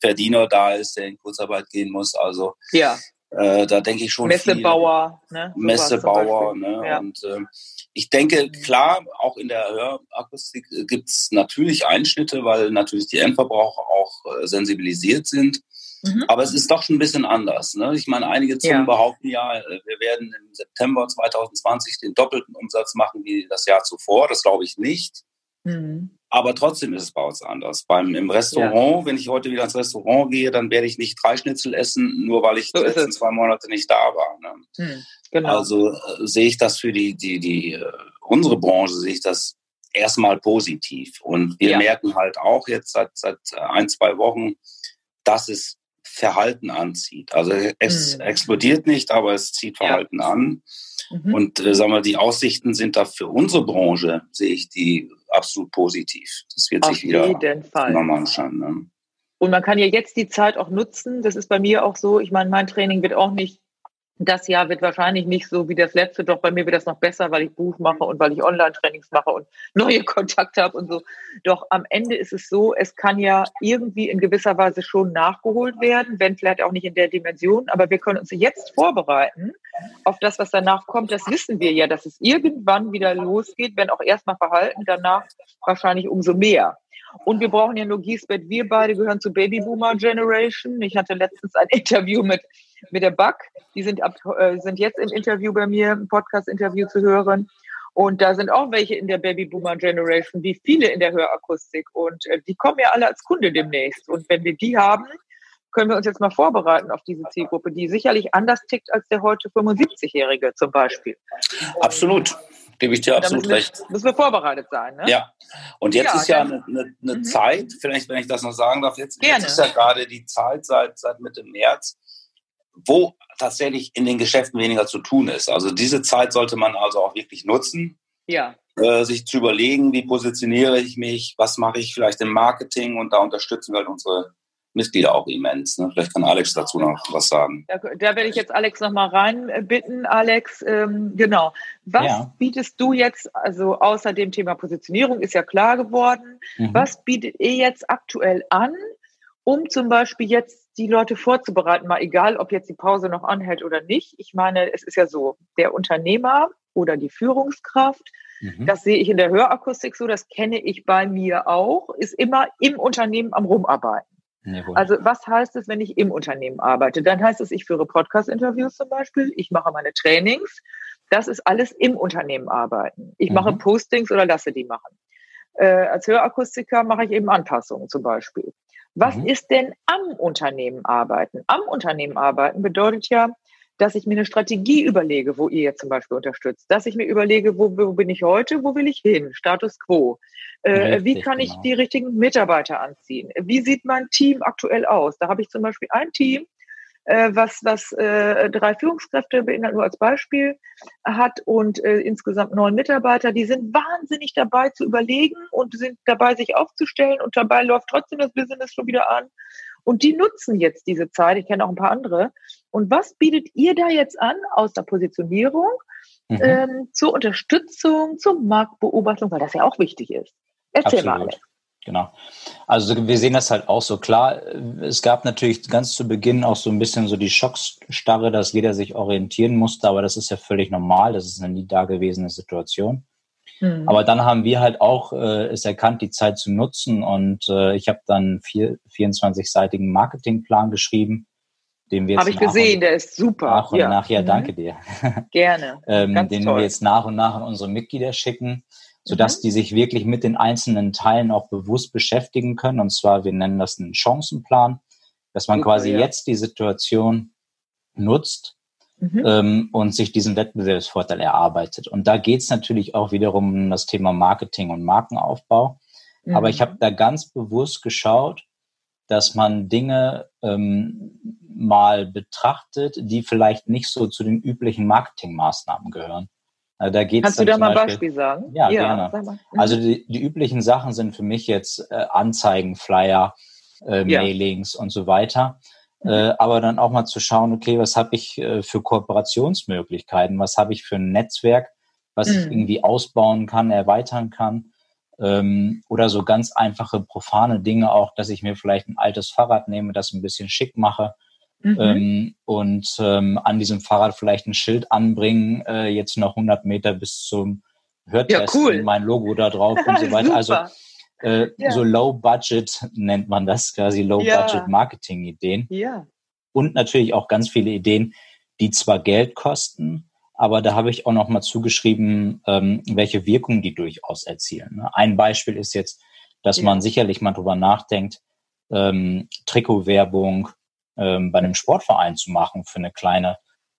Verdiener da ist, der in Kurzarbeit gehen muss. Also ja. Äh, da denke ich schon Messebauer, viel. ne? Messebauer, ne? Ja. Und äh, ich denke, klar, auch in der Hörakustik gibt es natürlich Einschnitte, weil natürlich die Endverbraucher auch äh, sensibilisiert sind. Mhm. Aber es ist doch schon ein bisschen anders. Ne? Ich meine, einige Zungen ja. behaupten ja, äh, wir werden im September 2020 den doppelten Umsatz machen wie das Jahr zuvor. Das glaube ich nicht. Mhm. Aber trotzdem ist es bei uns anders. Beim, Im Restaurant, ja. wenn ich heute wieder ins Restaurant gehe, dann werde ich nicht drei Schnitzel essen, nur weil ich so die letzten zwei Monate nicht da war. Ne? Mhm. Genau. Also äh, sehe ich das für die, die, die, uh, unsere Branche, sehe ich das erstmal positiv. Und wir ja. merken halt auch jetzt seit, seit ein, zwei Wochen, dass es Verhalten anzieht. Also es mhm. explodiert nicht, aber es zieht Verhalten ja. an. Mhm. Und äh, sagen wir, die Aussichten sind da für unsere Branche, sehe ich die absolut positiv. Das wird Auf sich wieder normal anschauen. Ne? Und man kann ja jetzt die Zeit auch nutzen. Das ist bei mir auch so. Ich meine, mein Training wird auch nicht das Jahr wird wahrscheinlich nicht so wie das letzte, doch bei mir wird das noch besser, weil ich Buch mache und weil ich Online-Trainings mache und neue Kontakte habe und so. Doch am Ende ist es so, es kann ja irgendwie in gewisser Weise schon nachgeholt werden, wenn vielleicht auch nicht in der Dimension, aber wir können uns jetzt vorbereiten auf das, was danach kommt. Das wissen wir ja, dass es irgendwann wieder losgeht, wenn auch erstmal verhalten, danach wahrscheinlich umso mehr. Und wir brauchen ja nur Giesbett. Wir beide gehören zur Babyboomer Generation. Ich hatte letztens ein Interview mit mit der Buck. Die sind, ab, äh, sind jetzt im Interview bei mir, im Podcast-Interview zu hören. Und da sind auch welche in der Babyboomer Generation, wie viele in der Hörakustik. Und äh, die kommen ja alle als Kunde demnächst. Und wenn wir die haben, können wir uns jetzt mal vorbereiten auf diese Zielgruppe, die sicherlich anders tickt als der heute 75-Jährige zum Beispiel. Absolut. Gebe ich dir absolut müssen recht. Wir, müssen wir vorbereitet sein. Ne? Ja. Und jetzt ja, ist ja eine, eine, eine mhm. Zeit, vielleicht, wenn ich das noch sagen darf, jetzt, jetzt ist ja gerade die Zeit seit, seit Mitte März, wo tatsächlich in den Geschäften weniger zu tun ist. Also diese Zeit sollte man also auch wirklich nutzen. Ja. Äh, sich zu überlegen, wie positioniere ich mich, was mache ich vielleicht im Marketing und da unterstützen wir halt unsere Mitglieder auch immens. Ne? Vielleicht kann Alex dazu noch was sagen. Da, da werde ich jetzt Alex noch mal rein bitten. Alex, ähm, genau. Was ja. bietest du jetzt, also außer dem Thema Positionierung ist ja klar geworden, mhm. was bietet ihr jetzt aktuell an, um zum Beispiel jetzt die Leute vorzubereiten, mal egal, ob jetzt die Pause noch anhält oder nicht. Ich meine, es ist ja so, der Unternehmer oder die Führungskraft, mhm. das sehe ich in der Hörakustik so, das kenne ich bei mir auch, ist immer im Unternehmen am Rumarbeiten. Jawohl. Also was heißt es, wenn ich im Unternehmen arbeite? Dann heißt es, ich führe Podcast-Interviews zum Beispiel, ich mache meine Trainings. Das ist alles im Unternehmen arbeiten. Ich mhm. mache Postings oder lasse die machen. Äh, als Hörakustiker mache ich eben Anpassungen zum Beispiel. Was mhm. ist denn am Unternehmen arbeiten? Am Unternehmen arbeiten bedeutet ja, dass ich mir eine Strategie überlege, wo ihr jetzt zum Beispiel unterstützt, dass ich mir überlege, wo, wo bin ich heute, wo will ich hin, Status quo. Äh, Richtig, wie kann ich genau. die richtigen Mitarbeiter anziehen? Wie sieht mein Team aktuell aus? Da habe ich zum Beispiel ein Team, äh, was, was äh, drei Führungskräfte beinhaltet, nur als Beispiel, hat und äh, insgesamt neun Mitarbeiter, die sind wahnsinnig dabei zu überlegen und sind dabei, sich aufzustellen und dabei läuft trotzdem das Business schon wieder an. Und die nutzen jetzt diese Zeit. Ich kenne auch ein paar andere. Und was bietet ihr da jetzt an aus der Positionierung mhm. ähm, zur Unterstützung, zur Marktbeobachtung, weil das ja auch wichtig ist? Erzähl Absolut. mal. Genau. Also wir sehen das halt auch so klar. Es gab natürlich ganz zu Beginn auch so ein bisschen so die Schocksstarre, dass jeder sich orientieren musste, aber das ist ja völlig normal. Das ist eine nie dagewesene Situation. Mhm. Aber dann haben wir halt auch äh, es erkannt, die Zeit zu nutzen und äh, ich habe dann vier, 24-seitigen Marketingplan geschrieben, den wir jetzt Habe ich gesehen, der ist super. Nach und ja. nach, ja, mhm. danke dir. Gerne. ähm, den toll. wir jetzt nach und nach an unsere Mitglieder schicken sodass mhm. die sich wirklich mit den einzelnen Teilen auch bewusst beschäftigen können. Und zwar, wir nennen das einen Chancenplan, dass man Super, quasi ja. jetzt die Situation nutzt mhm. ähm, und sich diesen Wettbewerbsvorteil erarbeitet. Und da geht es natürlich auch wiederum um das Thema Marketing und Markenaufbau. Mhm. Aber ich habe da ganz bewusst geschaut, dass man Dinge ähm, mal betrachtet, die vielleicht nicht so zu den üblichen Marketingmaßnahmen gehören. Also da geht's Kannst du da mal ein Beispiel sagen? Ja, ja gerne. Mhm. Also die, die, üblichen Sachen sind für mich jetzt äh, Anzeigen, Flyer, äh, ja. Mailings und so weiter. Äh, aber dann auch mal zu schauen, okay, was habe ich äh, für Kooperationsmöglichkeiten? Was habe ich für ein Netzwerk, was mhm. ich irgendwie ausbauen kann, erweitern kann? Ähm, oder so ganz einfache, profane Dinge auch, dass ich mir vielleicht ein altes Fahrrad nehme, das ein bisschen schick mache Mhm. Ähm, und ähm, an diesem Fahrrad vielleicht ein Schild anbringen, äh, jetzt noch 100 Meter bis zum Hörtest ja, cool. mein Logo da drauf und so weiter. also äh, ja. so Low Budget nennt man das, quasi Low Budget Marketing Ideen. Ja. Und natürlich auch ganz viele Ideen, die zwar Geld kosten, aber da habe ich auch noch mal zugeschrieben, ähm, welche Wirkung die durchaus erzielen. Ne? Ein Beispiel ist jetzt, dass ja. man sicherlich mal drüber nachdenkt, ähm, Trikotwerbung, ähm, bei einem Sportverein zu machen für eine kleine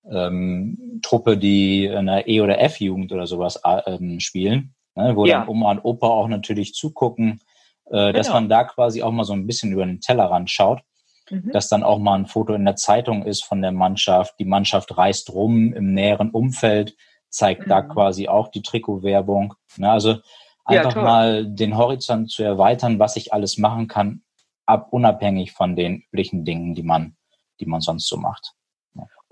ähm, Truppe, die in der E- oder F-Jugend oder sowas äh, ähm, spielen, ne, wo ja. dann Oma und Opa auch natürlich zugucken, äh, genau. dass man da quasi auch mal so ein bisschen über den Tellerrand schaut. Mhm. Dass dann auch mal ein Foto in der Zeitung ist von der Mannschaft. Die Mannschaft reist rum im näheren Umfeld, zeigt mhm. da quasi auch die Trikotwerbung. Ne, also einfach ja, mal den Horizont zu erweitern, was ich alles machen kann, ab, unabhängig von den üblichen Dingen, die man, die man sonst so macht.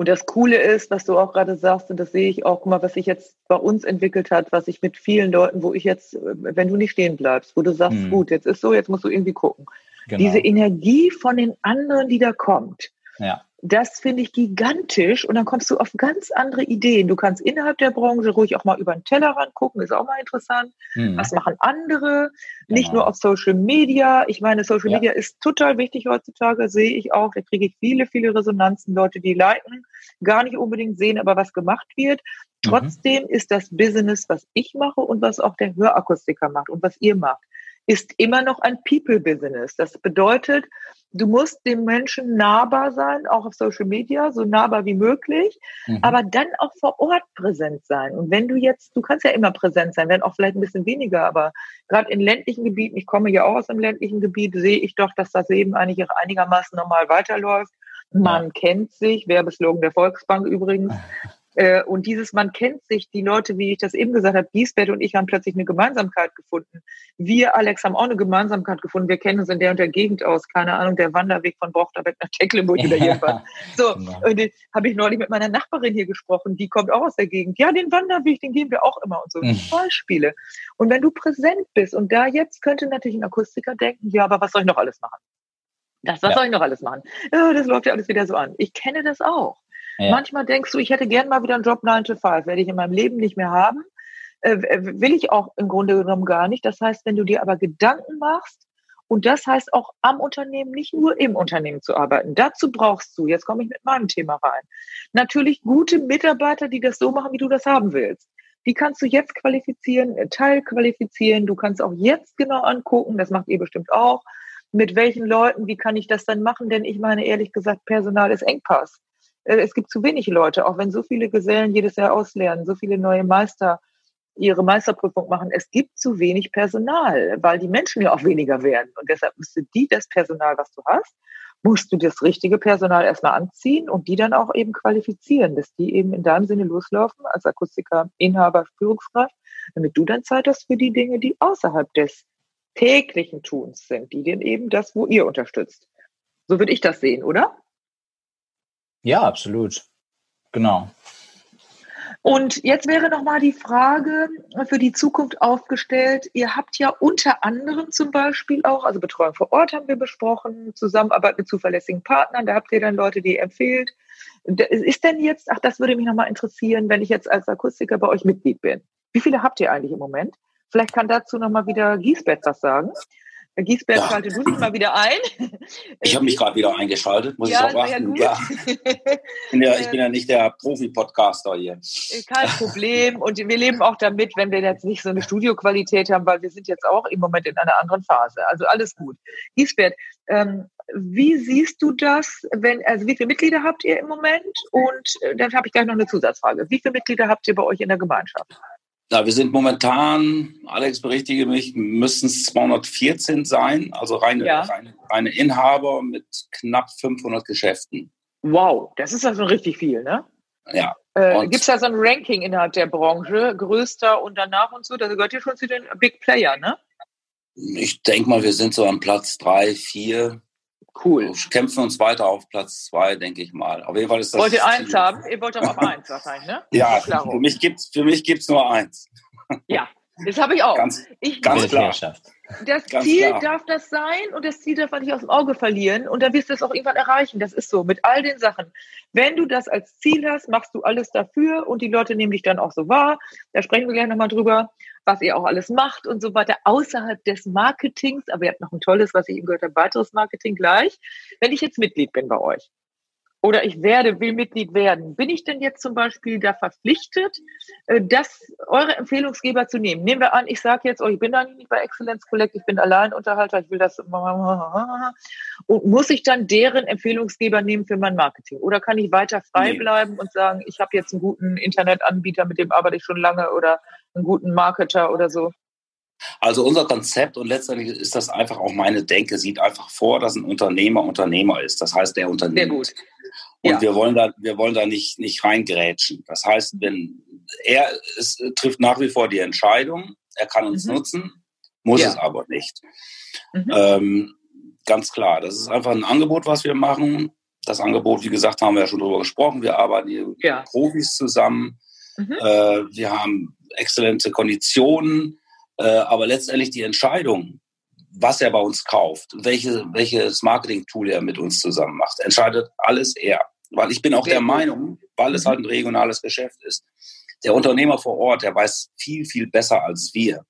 Und das Coole ist, was du auch gerade sagst, und das sehe ich auch mal, was sich jetzt bei uns entwickelt hat, was ich mit vielen Leuten, wo ich jetzt, wenn du nicht stehen bleibst, wo du sagst, hm. gut, jetzt ist so, jetzt musst du irgendwie gucken. Genau. Diese Energie von den anderen, die da kommt. Ja das finde ich gigantisch und dann kommst du auf ganz andere Ideen. Du kannst innerhalb der Branche ruhig auch mal über den Tellerrand gucken, ist auch mal interessant. Hm. Was machen andere? Genau. Nicht nur auf Social Media. Ich meine, Social ja. Media ist total wichtig heutzutage, sehe ich auch. Da kriege ich viele, viele Resonanzen, Leute, die liken, gar nicht unbedingt sehen, aber was gemacht wird. Mhm. Trotzdem ist das Business, was ich mache und was auch der Hörakustiker macht und was ihr macht, ist immer noch ein People-Business. Das bedeutet, du musst dem Menschen nahbar sein, auch auf Social Media, so nahbar wie möglich, mhm. aber dann auch vor Ort präsent sein. Und wenn du jetzt, du kannst ja immer präsent sein, wenn auch vielleicht ein bisschen weniger, aber gerade in ländlichen Gebieten, ich komme ja auch aus einem ländlichen Gebiet, sehe ich doch, dass das Leben eigentlich einigermaßen normal weiterläuft. Man kennt sich, Werbeslogan der Volksbank übrigens. Äh, und dieses, man kennt sich, die Leute, wie ich das eben gesagt habe, Giesbett und ich haben plötzlich eine Gemeinsamkeit gefunden. Wir, Alex, haben auch eine Gemeinsamkeit gefunden. Wir kennen uns in der und der Gegend aus. Keine Ahnung, der Wanderweg von Brochterbeck nach Tecklenburg oder irgendwas. So, genau. und habe ich neulich mit meiner Nachbarin hier gesprochen. Die kommt auch aus der Gegend. Ja, den Wanderweg, den gehen wir auch immer und so. Mhm. Beispiele. Und wenn du präsent bist und da jetzt könnte natürlich ein Akustiker denken, ja, aber was soll ich noch alles machen? Das, was ja. soll ich noch alles machen? Ja, das läuft ja alles wieder so an. Ich kenne das auch. Ja. Manchmal denkst du, ich hätte gern mal wieder einen Job 9 to 5, werde ich in meinem Leben nicht mehr haben. Äh, will ich auch im Grunde genommen gar nicht. Das heißt, wenn du dir aber Gedanken machst, und das heißt auch am Unternehmen, nicht nur im Unternehmen zu arbeiten. Dazu brauchst du, jetzt komme ich mit meinem Thema rein, natürlich gute Mitarbeiter, die das so machen, wie du das haben willst. Die kannst du jetzt qualifizieren, äh, teilqualifizieren. Du kannst auch jetzt genau angucken, das macht ihr bestimmt auch, mit welchen Leuten, wie kann ich das dann machen? Denn ich meine, ehrlich gesagt, Personal ist Engpass. Äh, es gibt zu wenig Leute, auch wenn so viele Gesellen jedes Jahr auslernen, so viele neue Meister ihre Meisterprüfung machen. Es gibt zu wenig Personal, weil die Menschen ja auch weniger werden. Und deshalb müsste die das Personal, was du hast, musst du das richtige Personal erstmal anziehen und die dann auch eben qualifizieren, dass die eben in deinem Sinne loslaufen als Akustiker, Inhaber, Führungskraft, damit du dann Zeit hast für die Dinge, die außerhalb des täglichen Tuns sind, die denn eben das, wo ihr unterstützt. So würde ich das sehen, oder? Ja, absolut. Genau. Und jetzt wäre noch mal die Frage für die Zukunft aufgestellt. Ihr habt ja unter anderem zum Beispiel auch, also Betreuung vor Ort haben wir besprochen, Zusammenarbeit mit zuverlässigen Partnern, da habt ihr dann Leute, die ihr empfehlt. Ist denn jetzt, ach, das würde mich noch mal interessieren, wenn ich jetzt als Akustiker bei euch Mitglied bin. Wie viele habt ihr eigentlich im Moment? Vielleicht kann dazu noch mal wieder Giesbett was sagen. Herr Giesberg, ja. schalte du dich mal wieder ein. Ich habe mich gerade wieder eingeschaltet, muss ja, ich auch sagen. Ja. Ich, bin ja, ich bin ja nicht der Profi-Podcaster hier. Kein Problem. Und wir leben auch damit, wenn wir jetzt nicht so eine Studioqualität haben, weil wir sind jetzt auch im Moment in einer anderen Phase. Also alles gut. Giesbert, ähm, wie siehst du das, wenn, also wie viele Mitglieder habt ihr im Moment? Und äh, dann habe ich gleich noch eine Zusatzfrage. Wie viele Mitglieder habt ihr bei euch in der Gemeinschaft? Ja, wir sind momentan, Alex berichtige mich, müssen es 214 sein, also reine, ja. reine, reine Inhaber mit knapp 500 Geschäften. Wow, das ist also richtig viel, ne? Ja. Äh, Gibt es da so ein Ranking innerhalb der Branche, größter und danach und so? Da gehört ihr schon zu den Big Player, ne? Ich denke mal, wir sind so am Platz drei, vier. Cool. Wir kämpfen uns weiter auf Platz zwei, denke ich mal. Auf jeden Fall ist das. Wollt ihr eins haben? Ihr wollt doch auf eins wahrscheinlich, ne? ja, für mich gibt's, für mich gibt's nur eins. Ja, das habe ich auch. Ganz, ich, ganz klar. Das ganz Ziel klar. darf das sein und das Ziel darf man nicht aus dem Auge verlieren und dann wirst du es auch irgendwann erreichen. Das ist so mit all den Sachen. Wenn du das als Ziel hast, machst du alles dafür und die Leute nehmen dich dann auch so wahr. Da sprechen wir gleich nochmal drüber, was ihr auch alles macht und so weiter außerhalb des Marketings. Aber ihr habt noch ein tolles, was ich eben gehört habe, weiteres Marketing gleich. Wenn ich jetzt Mitglied bin bei euch, oder ich werde, will Mitglied werden. Bin ich denn jetzt zum Beispiel da verpflichtet, äh, das eure Empfehlungsgeber zu nehmen? Nehmen wir an, ich sage jetzt, oh, ich bin da nicht bei Excellence Collect, ich bin Alleinunterhalter, ich will das und muss ich dann deren Empfehlungsgeber nehmen für mein Marketing? Oder kann ich weiter frei nee. bleiben und sagen, ich habe jetzt einen guten Internetanbieter, mit dem arbeite ich schon lange oder einen guten Marketer oder so? Also unser Konzept und letztendlich ist das einfach auch meine Denke, sieht einfach vor, dass ein Unternehmer Unternehmer ist. Das heißt, der Unternehmer. Sehr gut. Und ja. wir wollen da, wir wollen da nicht, nicht reingrätschen. Das heißt, wenn er es trifft nach wie vor die Entscheidung, er kann uns mhm. nutzen, muss ja. es aber nicht. Mhm. Ähm, ganz klar, das ist einfach ein Angebot, was wir machen. Das Angebot, wie gesagt, haben wir ja schon drüber gesprochen. Wir arbeiten hier mit ja. Profis zusammen. Mhm. Äh, wir haben exzellente Konditionen. Äh, aber letztendlich die Entscheidung, was er bei uns kauft, welche, welches Marketing-Tool er mit uns zusammen macht, entscheidet alles er. Weil ich bin auch der Meinung, weil es mhm. halt ein regionales Geschäft ist, der Unternehmer vor Ort, der weiß viel, viel besser als wir,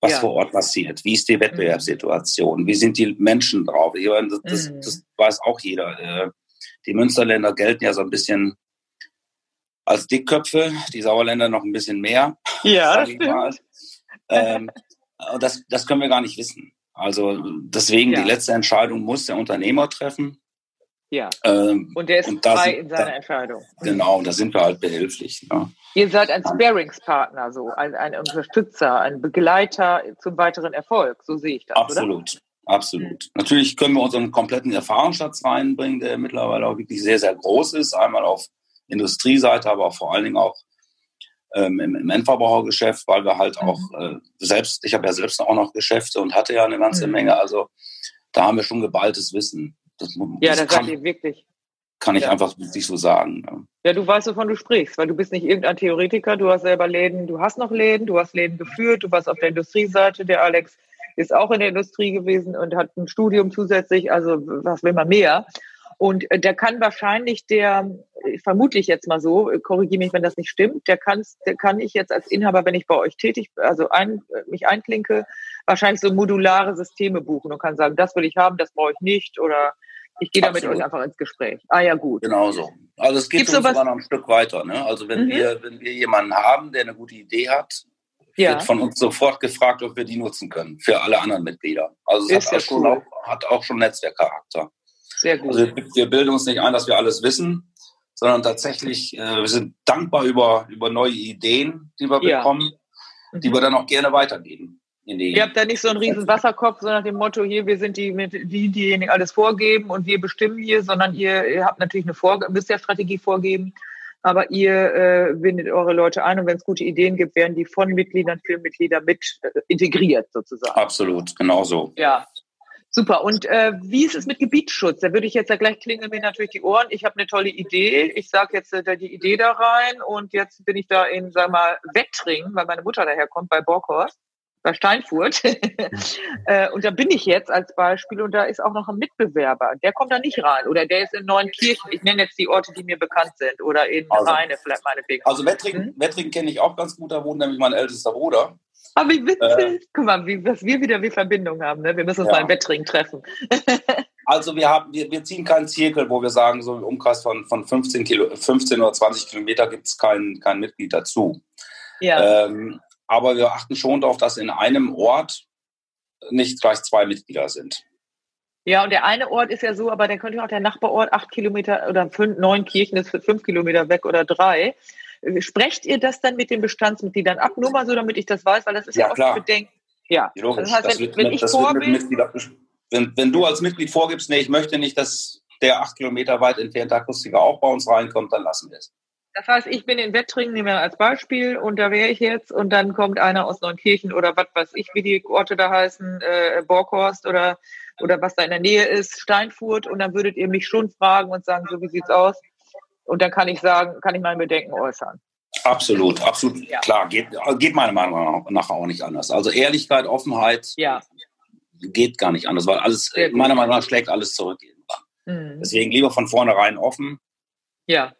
was ja. vor Ort passiert. Wie ist die Wettbewerbssituation? Wie sind die Menschen drauf? Das, das, mhm. das weiß auch jeder. Äh, die Münsterländer gelten ja so ein bisschen als Dickköpfe, die Sauerländer noch ein bisschen mehr. Ja, stimmt. Ähm, das, das können wir gar nicht wissen. Also deswegen, ja. die letzte Entscheidung muss der Unternehmer treffen. Ja. Ähm, und der ist und frei sind, in seiner Entscheidung. Genau, und da sind wir halt behilflich. Ne? Ihr seid ein Sparingspartner, so ein, ein Unterstützer, ein Begleiter zum weiteren Erfolg. So sehe ich das. Absolut. Oder? Absolut. Mhm. Natürlich können wir unseren kompletten Erfahrungsschatz reinbringen, der mittlerweile auch wirklich sehr, sehr groß ist. Einmal auf Industrieseite, aber auch vor allen Dingen auch ähm, im, im Endverbrauchergeschäft, weil wir halt mhm. auch äh, selbst, ich habe ja selbst auch noch Geschäfte und hatte ja eine ganze mhm. Menge, also da haben wir schon geballtes Wissen. Das, ja, das, das kann, ihr wirklich. Kann ich ja. einfach wirklich so sagen. Ja. du weißt, wovon du sprichst, weil du bist nicht irgendein Theoretiker, du hast selber Läden, du hast noch Läden, du hast Läden geführt, du warst auf der Industrieseite, der Alex ist auch in der Industrie gewesen und hat ein Studium zusätzlich, also was will man mehr? Und äh, der kann wahrscheinlich der, vermutlich jetzt mal so, äh, korrigiere mich, wenn das nicht stimmt, der kann, der kann ich jetzt als Inhaber, wenn ich bei euch tätig, also ein, äh, mich einklinke, wahrscheinlich so modulare Systeme buchen und kann sagen, das will ich haben, das brauche ich nicht oder ich gehe da mit euch einfach ins Gespräch. Ah ja, gut. Genau so. Also es geht Gibt's uns sogar noch ein Stück weiter. Ne? Also wenn mhm. wir, wenn wir jemanden haben, der eine gute Idee hat, ja. wird von uns sofort gefragt, ob wir die nutzen können für alle anderen Mitglieder. Also es hat, ja auch schon auch, hat auch schon Netzwerkcharakter. Sehr gut. Also wir bilden uns nicht ein, dass wir alles wissen, sondern tatsächlich, äh, wir sind dankbar über, über neue Ideen, die wir ja. bekommen, die mhm. wir dann auch gerne weitergeben. Ihr habt da nicht so einen riesen Wasserkopf, so nach dem Motto, hier, wir sind die, die, diejenigen alles vorgeben und wir bestimmen hier, sondern ihr, ihr habt natürlich eine Vor müsst ja Strategie vorgeben, aber ihr äh, bindet eure Leute ein und wenn es gute Ideen gibt, werden die von Mitgliedern, Filmmitgliedern mit äh, integriert sozusagen. Absolut, genau so. Ja, Super. Und äh, wie ist es mit Gebietsschutz? Da würde ich jetzt ja gleich klingeln mir natürlich die Ohren. Ich habe eine tolle Idee. Ich sage jetzt äh, die Idee da rein und jetzt bin ich da in, sag mal, Wettring, weil meine Mutter daherkommt bei Borkhorst, bei Steinfurt. äh, und da bin ich jetzt als Beispiel und da ist auch noch ein Mitbewerber. Der kommt da nicht rein oder der ist in Neunkirchen. Ich nenne jetzt die Orte, die mir bekannt sind oder in also, Rheine vielleicht meinetwegen. Also Wettring, hm? Wettring kenne ich auch ganz gut. Da wohnt nämlich mein ältester Bruder. Aber wie witzig. Äh, Guck mal, wie, was wir wieder wie Verbindung haben. Ne? Wir müssen uns ja. mal im Wettring treffen. also wir haben, wir, wir ziehen keinen Zirkel, wo wir sagen, so im Umkreis von, von 15, Kilo, 15 oder 20 Kilometer gibt es kein, kein Mitglied dazu. Ja. Ähm, aber wir achten schon darauf, dass in einem Ort nicht gleich zwei Mitglieder sind. Ja, und der eine Ort ist ja so, aber dann könnte auch der Nachbarort acht Kilometer oder fünf, neun Kirchen ist fünf Kilometer weg oder drei. Sprecht ihr das dann mit den Bestandsmitgliedern ab? Nur mal so, damit ich das weiß, weil das ist ja, ja klar. oft Bedenken. Ja, ja das heißt, wenn, wenn ich vorgebe, wenn, wenn du als Mitglied vorgibst, nee, ich möchte nicht, dass der acht Kilometer weit entfernte Akustiker auch bei uns reinkommt, dann lassen wir es. Das heißt, ich bin in Wettringen, nehmen wir als Beispiel, und da wäre ich jetzt, und dann kommt einer aus Neunkirchen oder was weiß ich, wie die Orte da heißen, äh, Borkhorst oder, oder was da in der Nähe ist, Steinfurt, und dann würdet ihr mich schon fragen und sagen, so wie sieht's aus? Und dann kann ich sagen, kann ich meine Bedenken äußern. Absolut, absolut ja. klar. Geht, geht meiner Meinung nach auch nicht anders. Also Ehrlichkeit, Offenheit ja. geht gar nicht anders, weil alles, meiner Meinung nach, schlägt alles zurück Mhm. Deswegen lieber von vornherein offen. Ja.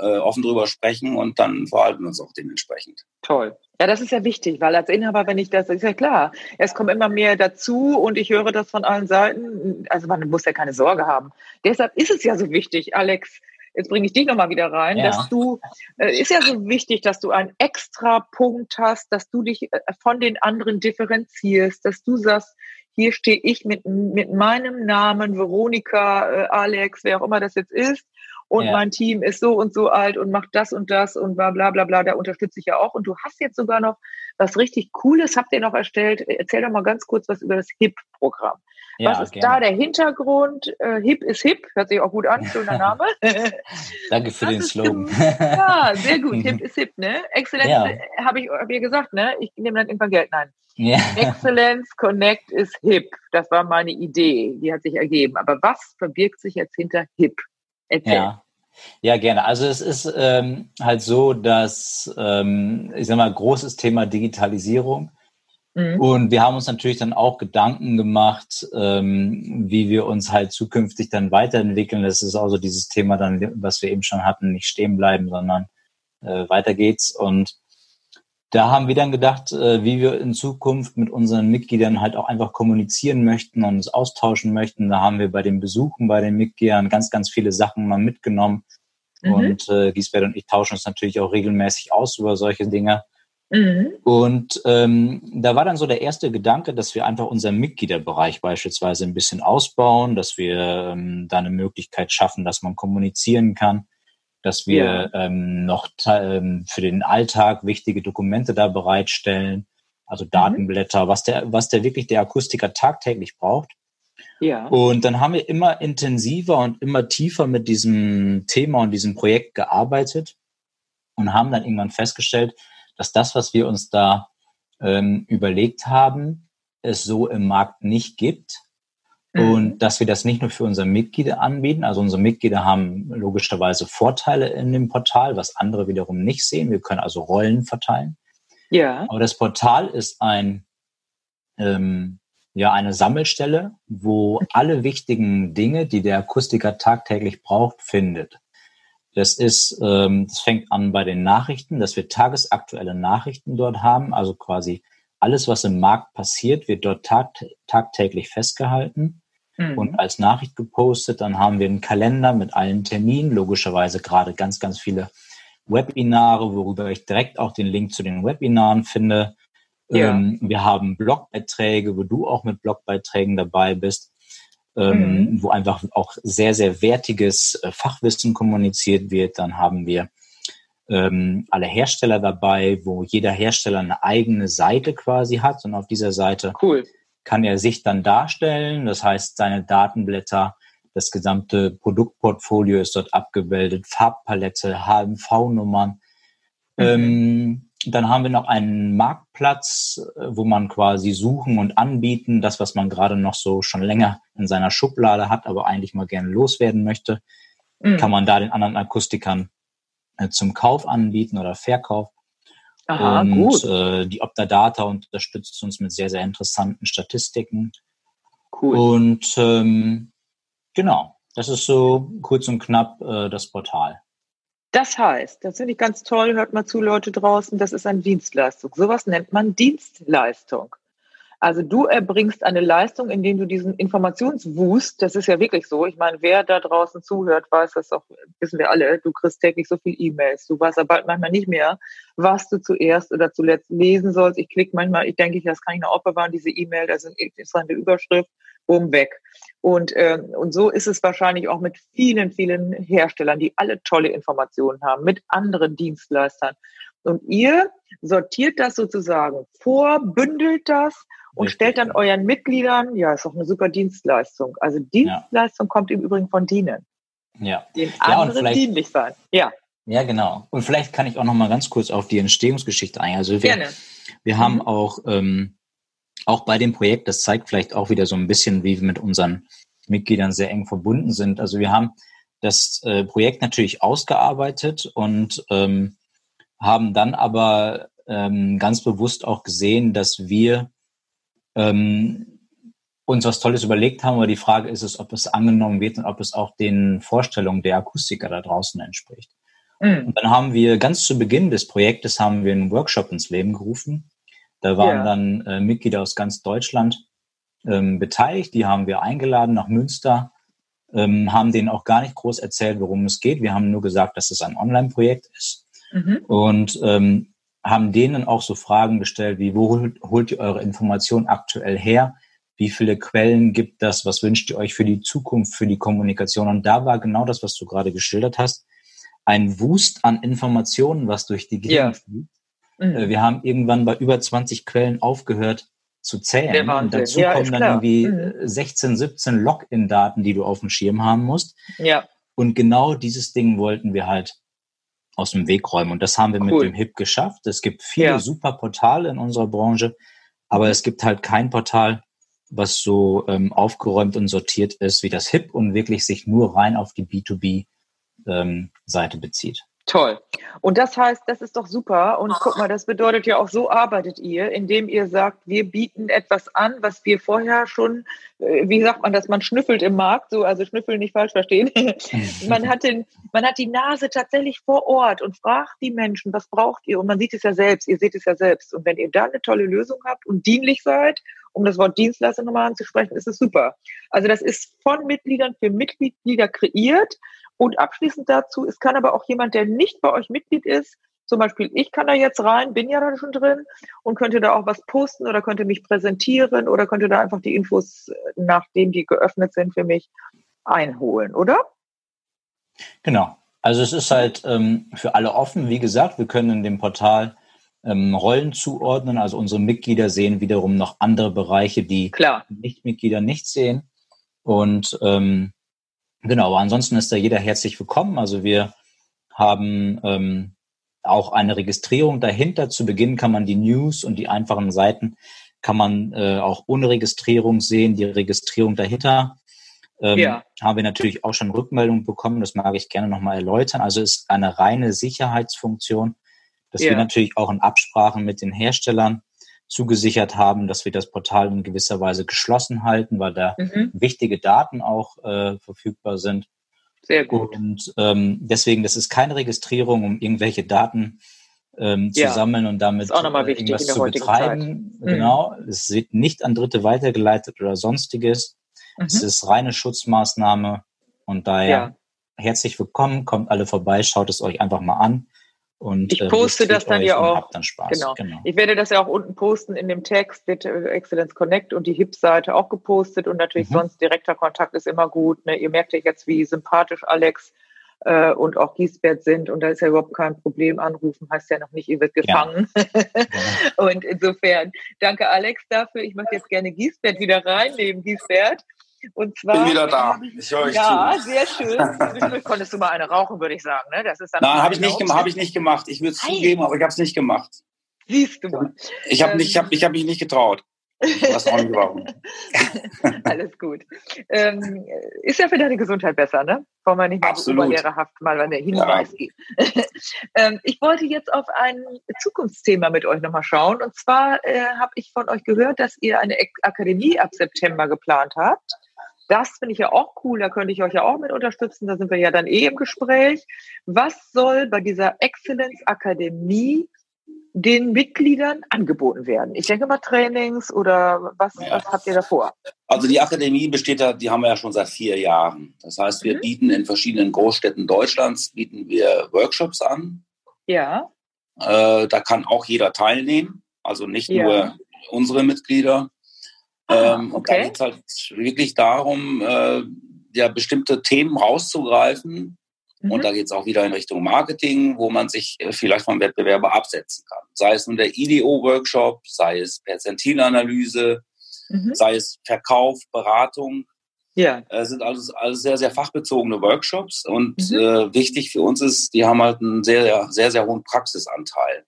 Äh, offen drüber sprechen und dann verhalten wir uns auch dementsprechend. Toll. Ja, das ist ja wichtig, weil als Inhaber, wenn ich das, ist ja klar, es kommt immer mehr dazu und ich höre das von allen Seiten. Also man muss ja keine Sorge haben. Deshalb ist es ja so wichtig, Alex, jetzt bringe ich dich nochmal wieder rein, ja. dass du, äh, ist ja so wichtig, dass du einen extra Punkt hast, dass du dich äh, von den anderen differenzierst, dass du sagst, hier stehe ich mit, mit meinem Namen, Veronika, äh, Alex, wer auch immer das jetzt ist, und ja. mein Team ist so und so alt und macht das und das und bla bla bla bla, da unterstütze ich ja auch. Und du hast jetzt sogar noch was richtig Cooles, habt ihr noch erstellt. Erzähl doch mal ganz kurz was über das HIP-Programm. Ja, Was ist gerne. da der Hintergrund? Äh, hip ist hip, hört sich auch gut an, schöner Name. Danke für das den Slogan. ja, sehr gut, hip ist hip, ne? Exzellenz, ja. Äh, habe ich hab ihr gesagt, ne? Ich nehme dann irgendwann Geld, nein. Ja. Excellence Connect ist hip. Das war meine Idee, die hat sich ergeben. Aber was verbirgt sich jetzt hinter hip? Erzähl. Ja. Ja, gerne. Also es ist ähm, halt so, dass, ähm, ich sag mal, großes Thema Digitalisierung Mhm. Und wir haben uns natürlich dann auch Gedanken gemacht, ähm, wie wir uns halt zukünftig dann weiterentwickeln. Das ist also dieses Thema dann, was wir eben schon hatten, nicht stehen bleiben, sondern äh, weiter geht's. Und da haben wir dann gedacht, äh, wie wir in Zukunft mit unseren Mitgliedern halt auch einfach kommunizieren möchten und uns austauschen möchten. Da haben wir bei den Besuchen bei den Mitgliedern ganz, ganz viele Sachen mal mitgenommen. Mhm. Und äh, Giesbert und ich tauschen uns natürlich auch regelmäßig aus über solche Dinge. Mhm. Und ähm, da war dann so der erste Gedanke, dass wir einfach unseren Mitgliederbereich beispielsweise ein bisschen ausbauen, dass wir ähm, da eine Möglichkeit schaffen, dass man kommunizieren kann, dass wir ja. ähm, noch ähm, für den Alltag wichtige Dokumente da bereitstellen, also mhm. Datenblätter, mhm. was der, was der wirklich der Akustiker tagtäglich braucht. Ja. Und dann haben wir immer intensiver und immer tiefer mit diesem Thema und diesem Projekt gearbeitet und haben dann irgendwann festgestellt, dass das, was wir uns da ähm, überlegt haben, es so im Markt nicht gibt. Mhm. Und dass wir das nicht nur für unsere Mitglieder anbieten. Also unsere Mitglieder haben logischerweise Vorteile in dem Portal, was andere wiederum nicht sehen. Wir können also Rollen verteilen. Ja. Aber das Portal ist ein, ähm, ja, eine Sammelstelle, wo alle wichtigen Dinge, die der Akustiker tagtäglich braucht, findet. Das ist, ähm, das fängt an bei den Nachrichten, dass wir tagesaktuelle Nachrichten dort haben. Also quasi alles, was im Markt passiert, wird dort tag, tagtäglich festgehalten mhm. und als Nachricht gepostet. Dann haben wir einen Kalender mit allen Terminen, logischerweise gerade ganz, ganz viele Webinare, worüber ich direkt auch den Link zu den Webinaren finde. Ja. Ähm, wir haben Blogbeiträge, wo du auch mit Blogbeiträgen dabei bist. ähm, mhm. wo einfach auch sehr, sehr wertiges äh, Fachwissen kommuniziert wird. Dann haben wir ähm, alle Hersteller dabei, wo jeder Hersteller eine eigene Seite quasi hat und auf dieser Seite cool. Kann er sich dann darstellen. Das heißt, seine Datenblätter, das gesamte Produktportfolio ist dort abgebildet, Farbpalette, HMV-Nummern. Mhm. Ähm, dann haben wir noch einen Marktplatz, äh, wo man quasi suchen und anbieten, das, was man gerade noch so schon länger in seiner Schublade hat, aber eigentlich mal gerne loswerden möchte, mhm. kann man da den anderen Akustikern äh, zum Kauf anbieten oder Verkauf. Aha, und gut. Äh, die Optadata unterstützt uns mit sehr, sehr interessanten Statistiken. Cool. Und ähm, genau, das ist so kurz und knapp äh, das Portal. Das heißt, das finde ich ganz toll, hört mal zu, Leute draußen, das ist eine Dienstleistung. Sowas nennt man Dienstleistung. Also du erbringst eine Leistung, indem du diesen Informationswust, das ist ja wirklich so, ich meine, wer da draußen zuhört, weiß das auch, wissen wir alle, du kriegst täglich so viel E-Mails, du weißt aber bald manchmal nicht mehr, was du zuerst oder zuletzt lesen sollst. Ich klicke manchmal, ich denke, das kann ich noch aufbewahren, diese E-Mail, da ist eine Überschrift, boom, weg. Und, ähm, und so ist es wahrscheinlich auch mit vielen, vielen Herstellern, die alle tolle Informationen haben, mit anderen Dienstleistern. Und ihr sortiert das sozusagen vor, bündelt das und Richtig, stellt dann euren Mitgliedern, ja, ist auch eine super Dienstleistung. Also Dienstleistung ja. kommt im Übrigen von dienen. Ja. Den anderen ja, dienlich sein. Ja. Ja, genau. Und vielleicht kann ich auch noch mal ganz kurz auf die Entstehungsgeschichte eingehen. Also wir, Gerne. wir haben mhm. auch ähm, auch bei dem Projekt, das zeigt vielleicht auch wieder so ein bisschen, wie wir mit unseren Mitgliedern sehr eng verbunden sind. Also wir haben das äh, Projekt natürlich ausgearbeitet und ähm, haben dann aber ähm, ganz bewusst auch gesehen, dass wir ähm, uns was Tolles überlegt haben, aber die Frage ist es, ob es angenommen wird und ob es auch den Vorstellungen der Akustiker da draußen entspricht. Mhm. Und dann haben wir ganz zu Beginn des Projektes haben wir einen Workshop ins Leben gerufen, da waren ja. dann äh, Mitglieder aus ganz Deutschland ähm, beteiligt. Die haben wir eingeladen nach Münster, ähm, haben denen auch gar nicht groß erzählt, worum es geht. Wir haben nur gesagt, dass es ein Online-Projekt ist mhm. und ähm, haben denen auch so Fragen gestellt, wie wo holt, holt ihr eure Informationen aktuell her? Wie viele Quellen gibt das? Was wünscht ihr euch für die Zukunft, für die Kommunikation? Und da war genau das, was du gerade geschildert hast, ein Wust an Informationen, was durch die Gegend ja. fliegt Mhm. Äh, wir haben irgendwann bei über 20 Quellen aufgehört zu zählen. Und dazu ja, kommen dann irgendwie mhm. 16, 17 Login-Daten, die du auf dem Schirm haben musst. Ja. Und genau dieses Ding wollten wir halt aus dem Weg räumen. Und das haben wir cool. mit dem HIP geschafft. Es gibt viele ja. super Portale in unserer Branche, aber es gibt halt kein Portal, was so ähm, aufgeräumt und sortiert ist wie das HIP und wirklich sich nur rein auf die B2B-Seite ähm, bezieht. Toll. Und das heißt, das ist doch super. Und guck mal, das bedeutet ja auch, so arbeitet ihr, indem ihr sagt, wir bieten etwas an, was wir vorher schon, äh, wie sagt man das, man schnüffelt im Markt, so, also schnüffeln nicht falsch verstehen. man hat den, man hat die Nase tatsächlich vor Ort und fragt die Menschen, was braucht ihr? Und man sieht es ja selbst, ihr seht es ja selbst. Und wenn ihr da eine tolle Lösung habt und dienlich seid, um das Wort Dienstleister nochmal anzusprechen, ist es super. Also das ist von Mitgliedern für Mitglieder kreiert und abschließend dazu, es kann aber auch jemand, der nicht bei euch Mitglied ist, zum Beispiel ich kann da jetzt rein, bin ja da schon drin und könnte da auch was posten oder könnte mich präsentieren oder könnte da einfach die Infos, nachdem die geöffnet sind, für mich einholen, oder? Genau. Also es ist halt ähm, für alle offen. Wie gesagt, wir können in dem Portal ähm, Rollen zuordnen. Also unsere Mitglieder sehen wiederum noch andere Bereiche, die Nicht-Mitglieder nicht sehen. Und ähm, Genau, aber ansonsten ist da jeder herzlich willkommen. Also wir haben ähm, auch eine Registrierung dahinter. Zu Beginn kann man die News und die einfachen Seiten kann man äh, auch ohne Registrierung sehen. Die Registrierung dahinter ähm, ja. haben wir natürlich auch schon Rückmeldungen bekommen. Das mag ich gerne nochmal erläutern. Also ist eine reine Sicherheitsfunktion, dass ja. wir natürlich auch in Absprachen mit den Herstellern zugesichert haben, dass wir das Portal in gewisser Weise geschlossen halten, weil da mhm. wichtige Daten auch äh, verfügbar sind. Sehr gut. Und ähm, deswegen, das ist keine Registrierung, um irgendwelche Daten ähm, zu ja. sammeln und damit äh, irgendwas zu betreiben. Mhm. Genau. Es wird nicht an Dritte weitergeleitet oder sonstiges. Mhm. Es ist reine Schutzmaßnahme und daher ja. herzlich willkommen, kommt alle vorbei, schaut es euch einfach mal an Und, ich äh, poste äh, das dann ja auch. Dann genau. genau. Ich werde das ja auch unten posten in dem Text, wird äh, Excellence Connect und die HIP-Seite auch gepostet und natürlich mhm. sonst direkter Kontakt ist immer gut. Ne? Ihr merkt ja jetzt, wie sympathisch Alex äh, und auch Giesbert sind und da ist ja überhaupt kein Problem. Anrufen heißt ja noch nicht, ihr wird gefangen. Ja. und insofern danke Alex dafür. Ich möchte jetzt gerne Giesbert wieder reinnehmen, Giesbert. Und zwar. Bin wieder da. Ich höre euch ja, zu. sehr schön. Konntest du mal eine rauchen, würde ich sagen. Ne? Das ist dann Nein, habe ich, nicht hab ich nicht gemacht. Ich würde es zugeben, aber ich habe es nicht gemacht. Siehst du mal. Ich habe ähm, hab, hab mich nicht getraut. Weiß auch nicht warum. Alles gut. Ähm, ist ja für deine Gesundheit besser, ne? Wollen wir nicht mal so oberlehrerhaft mal an der Hinweis ja. geben. ähm, ich wollte jetzt auf ein Zukunftsthema mit euch nochmal schauen. Und zwar äh, habe ich von euch gehört, dass ihr eine Akademie ab September geplant habt. Das finde ich ja auch cool, da könnte ich euch ja auch mit unterstützen, da sind wir ja dann eh im Gespräch. Was soll bei dieser Excellence Akademie den Mitgliedern angeboten werden? Ich denke mal Trainings oder was, ja. was habt ihr da vor? Also die Akademie besteht ja, die haben wir ja schon seit vier Jahren. Das heißt, wir mhm. bieten in verschiedenen Großstädten Deutschlands, bieten wir Workshops an. Ja. Äh, da kann auch jeder teilnehmen, also nicht ja. nur unsere Mitglieder. Ah, ähm, okay. Und da geht es halt wirklich darum, äh, ja, bestimmte Themen rauszugreifen. Mhm. Und da geht es auch wieder in Richtung Marketing, wo man sich äh, vielleicht vom Wettbewerber absetzen kann. Sei es nun der IDO-Workshop, sei es Perzentilanalyse, mhm. sei es Verkauf, Beratung. Ja. Äh, sind alles, alles sehr, sehr fachbezogene Workshops. Und mhm. äh, wichtig für uns ist, die haben halt einen sehr, sehr, sehr hohen Praxisanteil.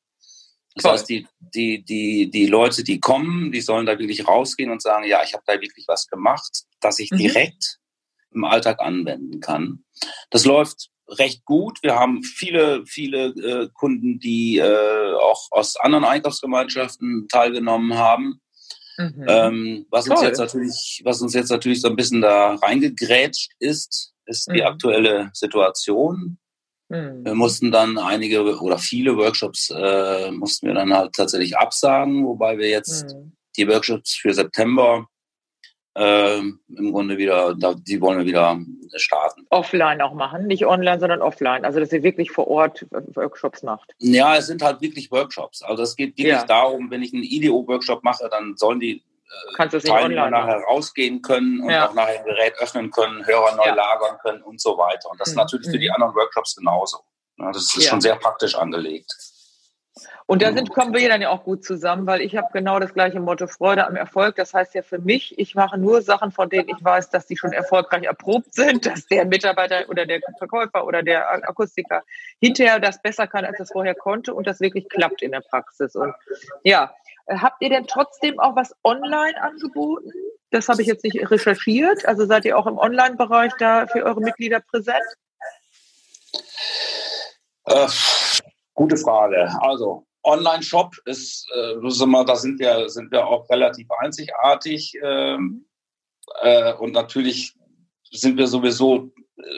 Das Toll. heißt, die, die, die, die Leute, die kommen, die sollen da wirklich rausgehen und sagen, ja, ich habe da wirklich was gemacht, dass ich mhm. direkt im Alltag anwenden kann. Das läuft recht gut. Wir haben viele, viele äh, Kunden, die äh, auch aus anderen Einkaufsgemeinschaften teilgenommen haben. Mhm. Ähm, was uns jetzt natürlich, was uns jetzt natürlich so ein bisschen da reingegrätscht ist, ist mhm. die aktuelle Situation. Mhm. Wir mussten dann einige oder viele Workshops äh, mussten wir dann halt tatsächlich absagen, wobei wir jetzt mhm. die Workshops für September äh, im Grunde wieder, die wollen wir wieder starten. Offline auch machen, nicht online, sondern offline. Also dass ihr wirklich vor Ort Workshops macht. Ja, es sind halt wirklich Workshops. Also es geht wirklich ja. darum, wenn ich einen IDEO-Workshop mache, dann sollen die Kannst du Teilnehmer nachher rausgehen können und ja. auch nachher ein Gerät öffnen können, Hörer neu ja. lagern können und so weiter. Und das mhm. ist natürlich für die mhm. anderen Workshops genauso. Ja, das ist schon sehr praktisch angelegt. Und da sind, kommen wir dann ja auch gut zusammen, weil ich habe genau das gleiche Motto, Freude am Erfolg. Das heißt ja für mich, ich mache nur Sachen, von denen ich weiß, dass die schon erfolgreich erprobt sind, dass der Mitarbeiter oder der Verkäufer oder der Akustiker hinterher das besser kann, als es vorher konnte und das wirklich klappt in der Praxis. Und ja, habt ihr denn trotzdem auch was online angeboten? Das habe ich jetzt nicht recherchiert. Also seid ihr auch im Online-Bereich da für eure Mitglieder präsent? Äh, gute Frage. Also Online-Shop ist, äh, da sind wir, sind wir auch relativ einzigartig. Ähm, äh, und natürlich sind wir sowieso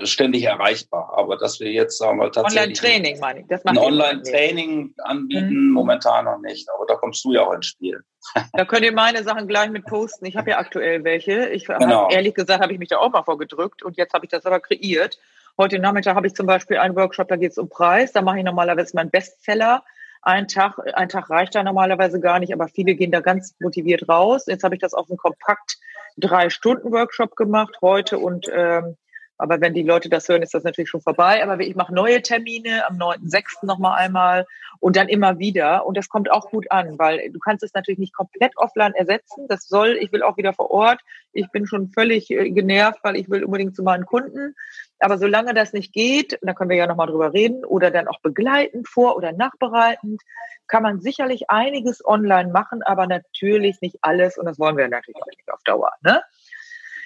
ständig erreichbar. Aber dass wir jetzt sagen wir tatsächlich Online-Training meine ich. Das ein Online-Training anbieten, mhm. momentan noch nicht. Aber da kommst du ja auch ins Spiel. Da könnt ihr meine Sachen gleich mit posten. Ich habe ja aktuell welche. Ich genau. hab, ehrlich gesagt habe ich mich da auch mal vorgedrückt und jetzt habe ich das aber kreiert. Heute Nachmittag habe ich zum Beispiel einen Workshop, da geht es um Preis. Da mache ich normalerweise meinen Bestseller ein Tag, ein Tag reicht da normalerweise gar nicht, aber viele gehen da ganz motiviert raus. Jetzt habe ich das auf einem kompakt drei Stunden Workshop gemacht heute und ähm, aber wenn die Leute das hören, ist das natürlich schon vorbei. Aber ich mache neue Termine am 9.6. nochmal einmal und dann immer wieder. Und das kommt auch gut an, weil du kannst es natürlich nicht komplett offline ersetzen. Das soll, ich will auch wieder vor Ort. Ich bin schon völlig äh, genervt, weil ich will unbedingt zu meinen Kunden. Aber solange das nicht geht, da können wir ja nochmal drüber reden, oder dann auch begleitend, vor- oder nachbereitend, kann man sicherlich einiges online machen, aber natürlich nicht alles. Und das wollen wir natürlich auch nicht auf Dauer. Ne?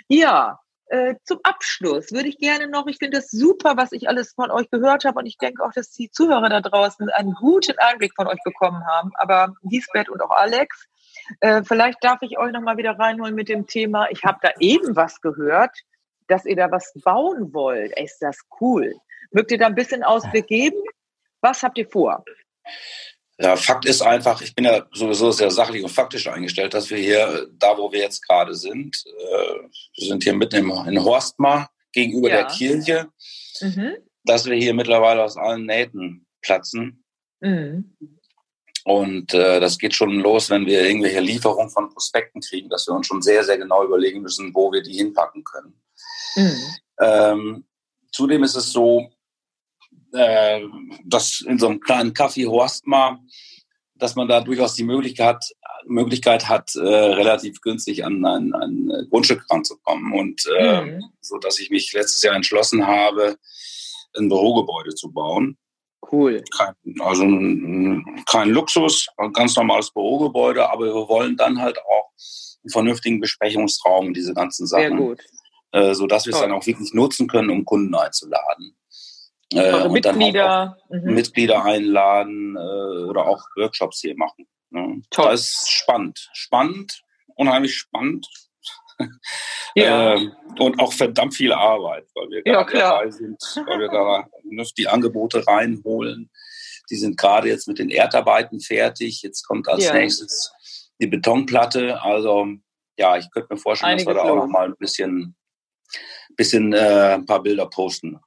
Ja, äh, zum Abschluss würde ich gerne noch, ich finde das super, was ich alles von euch gehört habe und ich denke auch, dass die Zuhörer da draußen einen guten Einblick von euch bekommen haben. Aber Lisbeth und auch Alex, äh, vielleicht darf ich euch nochmal wieder reinholen mit dem Thema, ich habe da eben was gehört, dass ihr da was bauen wollt. Ey, ist das cool. Mögt ihr da ein bisschen Ausblick geben? Was habt ihr vor? Ja, Fakt ist einfach, ich bin ja sowieso sehr sachlich und faktisch eingestellt, dass wir hier, da wo wir jetzt gerade sind, äh, wir sind hier mitten im, in Horstmar gegenüber ja. der Kirche, mhm. dass wir hier mittlerweile aus allen Nähten platzen. Mhm. Und äh, das geht schon los, wenn wir irgendwelche Lieferungen von Prospekten kriegen, dass wir uns schon sehr, sehr genau überlegen müssen, wo wir die hinpacken können. Mhm. Ähm, zudem ist es so, äh, dass in so einem kleinen Kaffee Horstmar, dass man da durchaus die Möglichkeit hat, Möglichkeit hat, äh, relativ günstig an ein, ein Grundstück ranzukommen. Und äh, mhm. so dass ich mich letztes Jahr entschlossen habe, ein Bürogebäude zu bauen. Cool. Kein, also kein Luxus, ein ganz normales Bürogebäude, aber wir wollen dann halt auch einen vernünftigen Besprechungsraum, diese ganzen Sachen. Sehr gut. Äh, sodass wir es dann auch wirklich nutzen können, um Kunden einzuladen. Äh, und Mitglieder. Mhm. Mitglieder einladen äh, oder auch Workshops hier machen. Ne? Toll. Das ist spannend. Spannend, unheimlich spannend. Ja. ähm, und auch verdammt viel Arbeit, weil wir ja, gerade dabei sind, weil wir da die Angebote reinholen. Die sind gerade jetzt mit den Erdarbeiten fertig. Jetzt kommt als ja. nächstes die Betonplatte. Also ja, ich könnte mir vorstellen, Einige dass wir da auch noch mal ein bisschen, bisschen äh, ein paar Bilder posten.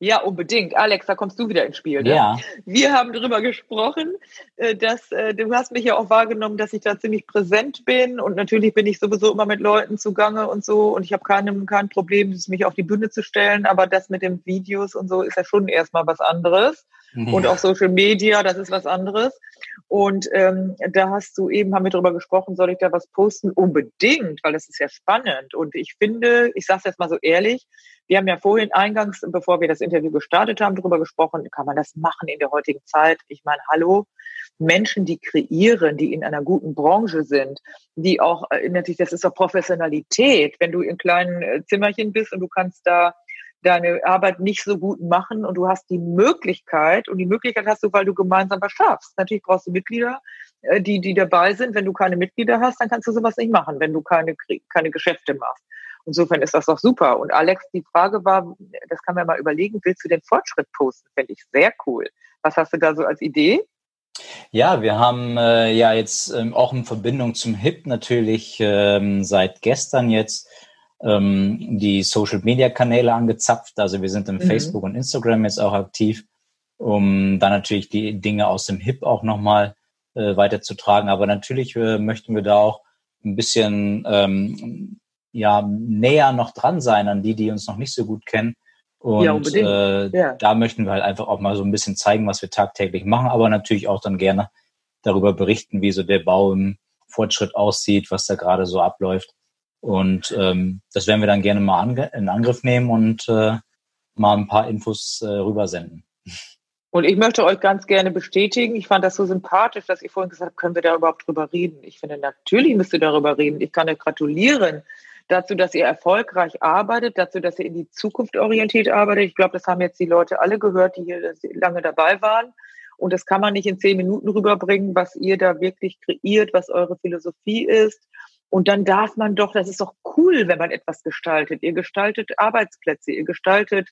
Ja, unbedingt. Alex, da kommst du wieder ins Spiel. Ne? Ja. Wir haben darüber gesprochen, äh, dass äh, du hast mich ja auch wahrgenommen, dass ich da ziemlich präsent bin und natürlich bin ich sowieso immer mit Leuten zugange und so und ich habe kein, kein Problem, mich auf die Bühne zu stellen, aber das mit den Videos und so ist ja schon erstmal was anderes. Ja. Und auch Social Media, das ist was anderes. Und ähm, da hast du eben, haben wir darüber gesprochen, soll ich da was posten? Unbedingt, weil das ist ja spannend. Und ich finde, ich sage es jetzt mal so ehrlich, wir haben ja vorhin eingangs, bevor wir das Interview gestartet haben, darüber gesprochen, kann man das machen in der heutigen Zeit? Ich meine, hallo, Menschen, die kreieren, die in einer guten Branche sind, die auch, äh, natürlich, das ist doch Professionalität, wenn du in kleinen äh, Zimmerchen bist und du kannst da deine Arbeit nicht so gut machen und du hast die Möglichkeit und die Möglichkeit hast du, weil du gemeinsam was schaffst. Natürlich brauchst du Mitglieder, äh, die, die dabei sind. Wenn du keine Mitglieder hast, dann kannst du sowas nicht machen, wenn du keine, keine Geschäfte machst. Insofern ist das doch super. Und Alex, die Frage war, das kann man mal überlegen, willst du den Fortschritt posten? Fände ich sehr cool. Was hast du da so als Idee? Ja, wir haben äh, ja jetzt ähm, auch in Verbindung zum HIP natürlich ähm, seit gestern jetzt ähm, die Social-Media-Kanäle angezapft. Also wir sind im mhm. Facebook und Instagram jetzt auch aktiv, um dann natürlich die Dinge aus dem HIP auch nochmal äh, weiterzutragen. Aber natürlich äh, möchten wir da auch ein bisschen ähm, ja näher noch dran sein an die, die uns noch nicht so gut kennen. Und ja, äh, ja. da möchten wir halt einfach auch mal so ein bisschen zeigen, was wir tagtäglich machen, aber natürlich auch dann gerne darüber berichten, wie so der Bau im Fortschritt aussieht, was da gerade so abläuft. Und ähm, das werden wir dann gerne mal in Angriff nehmen und äh, mal ein paar Infos äh, rübersenden. Und ich möchte euch ganz gerne bestätigen, ich fand das so sympathisch, dass ihr vorhin gesagt habt, können wir da überhaupt drüber reden? Ich finde, natürlich müsst ihr darüber reden. Ich kann euch gratulieren dazu, dass ihr erfolgreich arbeitet, dazu, dass ihr in die Zukunft orientiert arbeitet. Ich glaube, das haben jetzt die Leute alle gehört, die hier lange dabei waren. Und das kann man nicht in zehn Minuten rüberbringen, was ihr da wirklich kreiert, was eure Philosophie ist. Und dann darf man doch, das ist doch cool, wenn man etwas gestaltet. Ihr gestaltet Arbeitsplätze, ihr gestaltet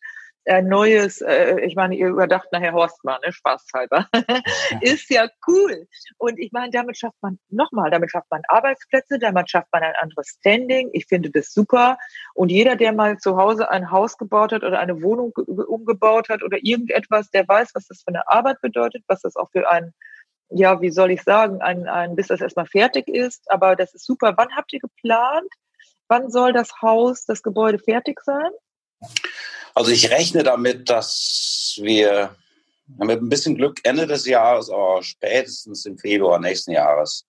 äh, Neues, äh, ich meine, ihr überdacht nachher Horstmann, ne, spaßhalber, ist ja cool. Und ich meine, damit schafft man, nochmal, damit schafft man Arbeitsplätze, damit schafft man ein anderes Standing. Ich finde das super. Und jeder, der mal zu Hause ein Haus gebaut hat oder eine Wohnung umgebaut hat oder irgendetwas, der weiß, was das für eine Arbeit bedeutet, was das auch für ein ja, wie soll ich sagen, ein, ein, bis das erstmal fertig ist. Aber das ist super. Wann habt ihr geplant? Wann soll das Haus, das Gebäude fertig sein? Also ich rechne damit, dass wir mit ein bisschen Glück Ende des Jahres, aber spätestens im Februar nächsten Jahres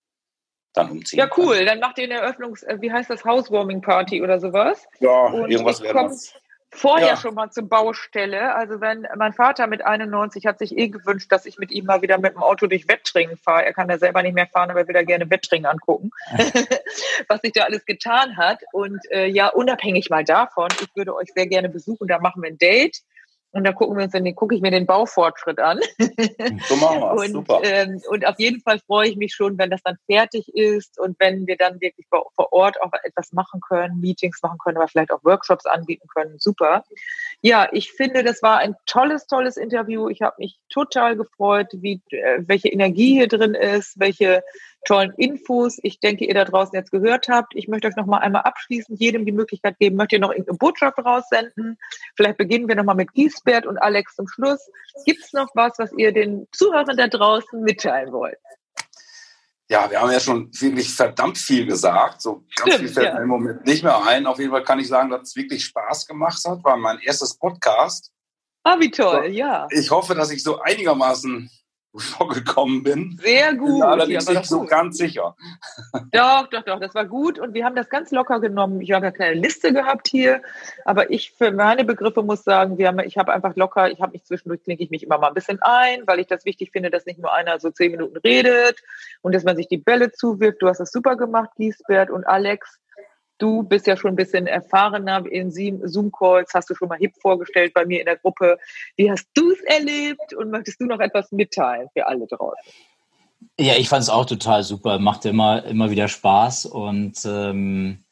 dann umziehen. Ja, cool. Können. Dann macht ihr eine Eröffnungs-, äh, wie heißt das, Housewarming Party oder sowas? Ja, Und irgendwas wäre das vorher ja. schon mal zur Baustelle. Also wenn mein Vater mit 91 hat sich eh gewünscht, dass ich mit ihm mal wieder mit dem Auto durch Wettringen fahre. Er kann ja selber nicht mehr fahren, aber will da gerne Wettringen angucken, was sich da alles getan hat. Und äh, ja, unabhängig mal davon, ich würde euch sehr gerne besuchen. Da machen wir ein Date. Und da gucken wir uns dann, gucke ich mir den Baufortschritt an. so machen wir und, Super. Ähm, und auf jeden Fall freue ich mich schon, wenn das dann fertig ist und wenn wir dann wirklich vor Ort auch etwas machen können, Meetings machen können, aber vielleicht auch Workshops anbieten können. Super. Ja, ich finde, das war ein tolles, tolles Interview. Ich habe mich total gefreut, wie, äh, welche Energie hier drin ist, welche tollen Infos. Ich denke, ihr da draußen jetzt gehört habt. Ich möchte euch noch mal einmal abschließend jedem die Möglichkeit geben, möchtet ihr noch irgendeine Botschaft raussenden? Vielleicht beginnen wir noch mal mit Giesbert und Alex zum Schluss. Gibt es noch was, was ihr den Zuhörern da draußen mitteilen wollt? Ja, wir haben ja schon wirklich verdammt viel gesagt. So ganz Stimmt, viel fällt ja. mir im Moment nicht mehr ein. Auf jeden Fall kann ich sagen, dass es wirklich Spaß gemacht hat. War mein erstes Podcast. Ah, wie toll, ja. Ich hoffe, dass ich so einigermaßen vorgekommen bin. Sehr gut. Bin allerdings ja, nicht so gut. ganz sicher. Doch, doch, doch, das war gut und wir haben das ganz locker genommen. Ich habe ja keine Liste gehabt hier, aber ich für meine Begriffe muss sagen, wir haben, ich habe einfach locker, ich habe mich zwischendurch, klinke ich mich immer mal ein bisschen ein, weil ich das wichtig finde, dass nicht nur einer so zehn Minuten redet und dass man sich die Bälle zuwirft. Du hast das super gemacht, Giesbert und Alex. Du bist ja schon ein bisschen erfahrener in Zoom-Calls, hast du schon mal HIP vorgestellt bei mir in der Gruppe. Wie hast du es erlebt und möchtest du noch etwas mitteilen für alle draußen? Ja, ich fand es auch total super, macht immer, immer wieder Spaß und ähm,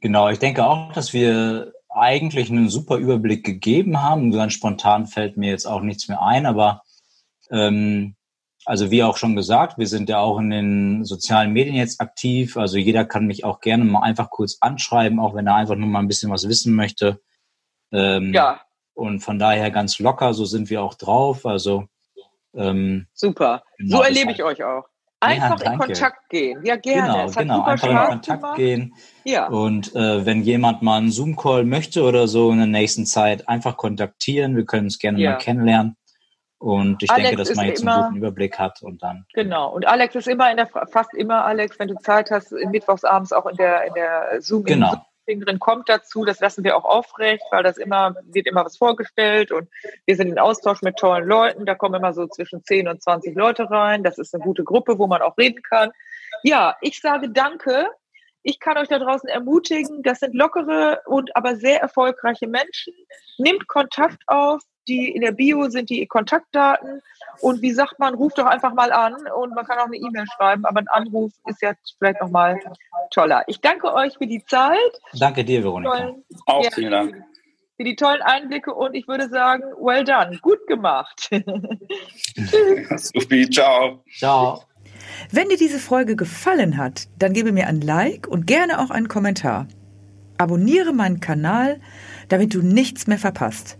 genau, ich denke auch, dass wir eigentlich einen super Überblick gegeben haben. Ganz spontan fällt mir jetzt auch nichts mehr ein, aber ähm, also wie auch schon gesagt, wir sind ja auch in den sozialen Medien jetzt aktiv. Also jeder kann mich auch gerne mal einfach kurz anschreiben, auch wenn er einfach nur mal ein bisschen was wissen möchte. Ähm, ja. Und von daher ganz locker, so sind wir auch drauf. Also ähm, super. Genau, so erlebe ich euch auch. Einfach ja, in Kontakt gehen. Ja, gerne. Genau, genau. einfach Spaß in Kontakt gemacht. gehen. Ja. Und äh, wenn jemand mal einen Zoom-Call möchte oder so in der nächsten Zeit, einfach kontaktieren. Wir können uns gerne ja. mal kennenlernen. Und ich Alex denke, dass man jetzt immer, einen guten Überblick hat und dann. Genau. Und Alex ist immer in der, fast immer Alex, wenn du Zeit hast, mittwochsabends auch in der, in der Zoom. Genau. drin kommt dazu, das lassen wir auch aufrecht, weil das immer, wird immer was vorgestellt und wir sind in Austausch mit tollen Leuten. Da kommen immer so zwischen 10 und 20 Leute rein. Das ist eine gute Gruppe, wo man auch reden kann. Ja, ich sage danke. Ich kann euch da draußen ermutigen, das sind lockere und aber sehr erfolgreiche Menschen. Nehmt Kontakt auf, die in der Bio sind die Kontaktdaten. Und wie sagt man, ruft doch einfach mal an und man kann auch eine E-Mail schreiben, aber ein Anruf ist ja vielleicht nochmal toller. Ich danke euch für die Zeit. Danke dir, Veronika. Tollen, auch ja, vielen Dank. Für die tollen Einblicke und ich würde sagen, well done, gut gemacht. Supi, ciao. Ciao. Wenn dir diese Folge gefallen hat, dann gebe mir ein Like und gerne auch einen Kommentar. Abonniere meinen Kanal, damit du nichts mehr verpasst.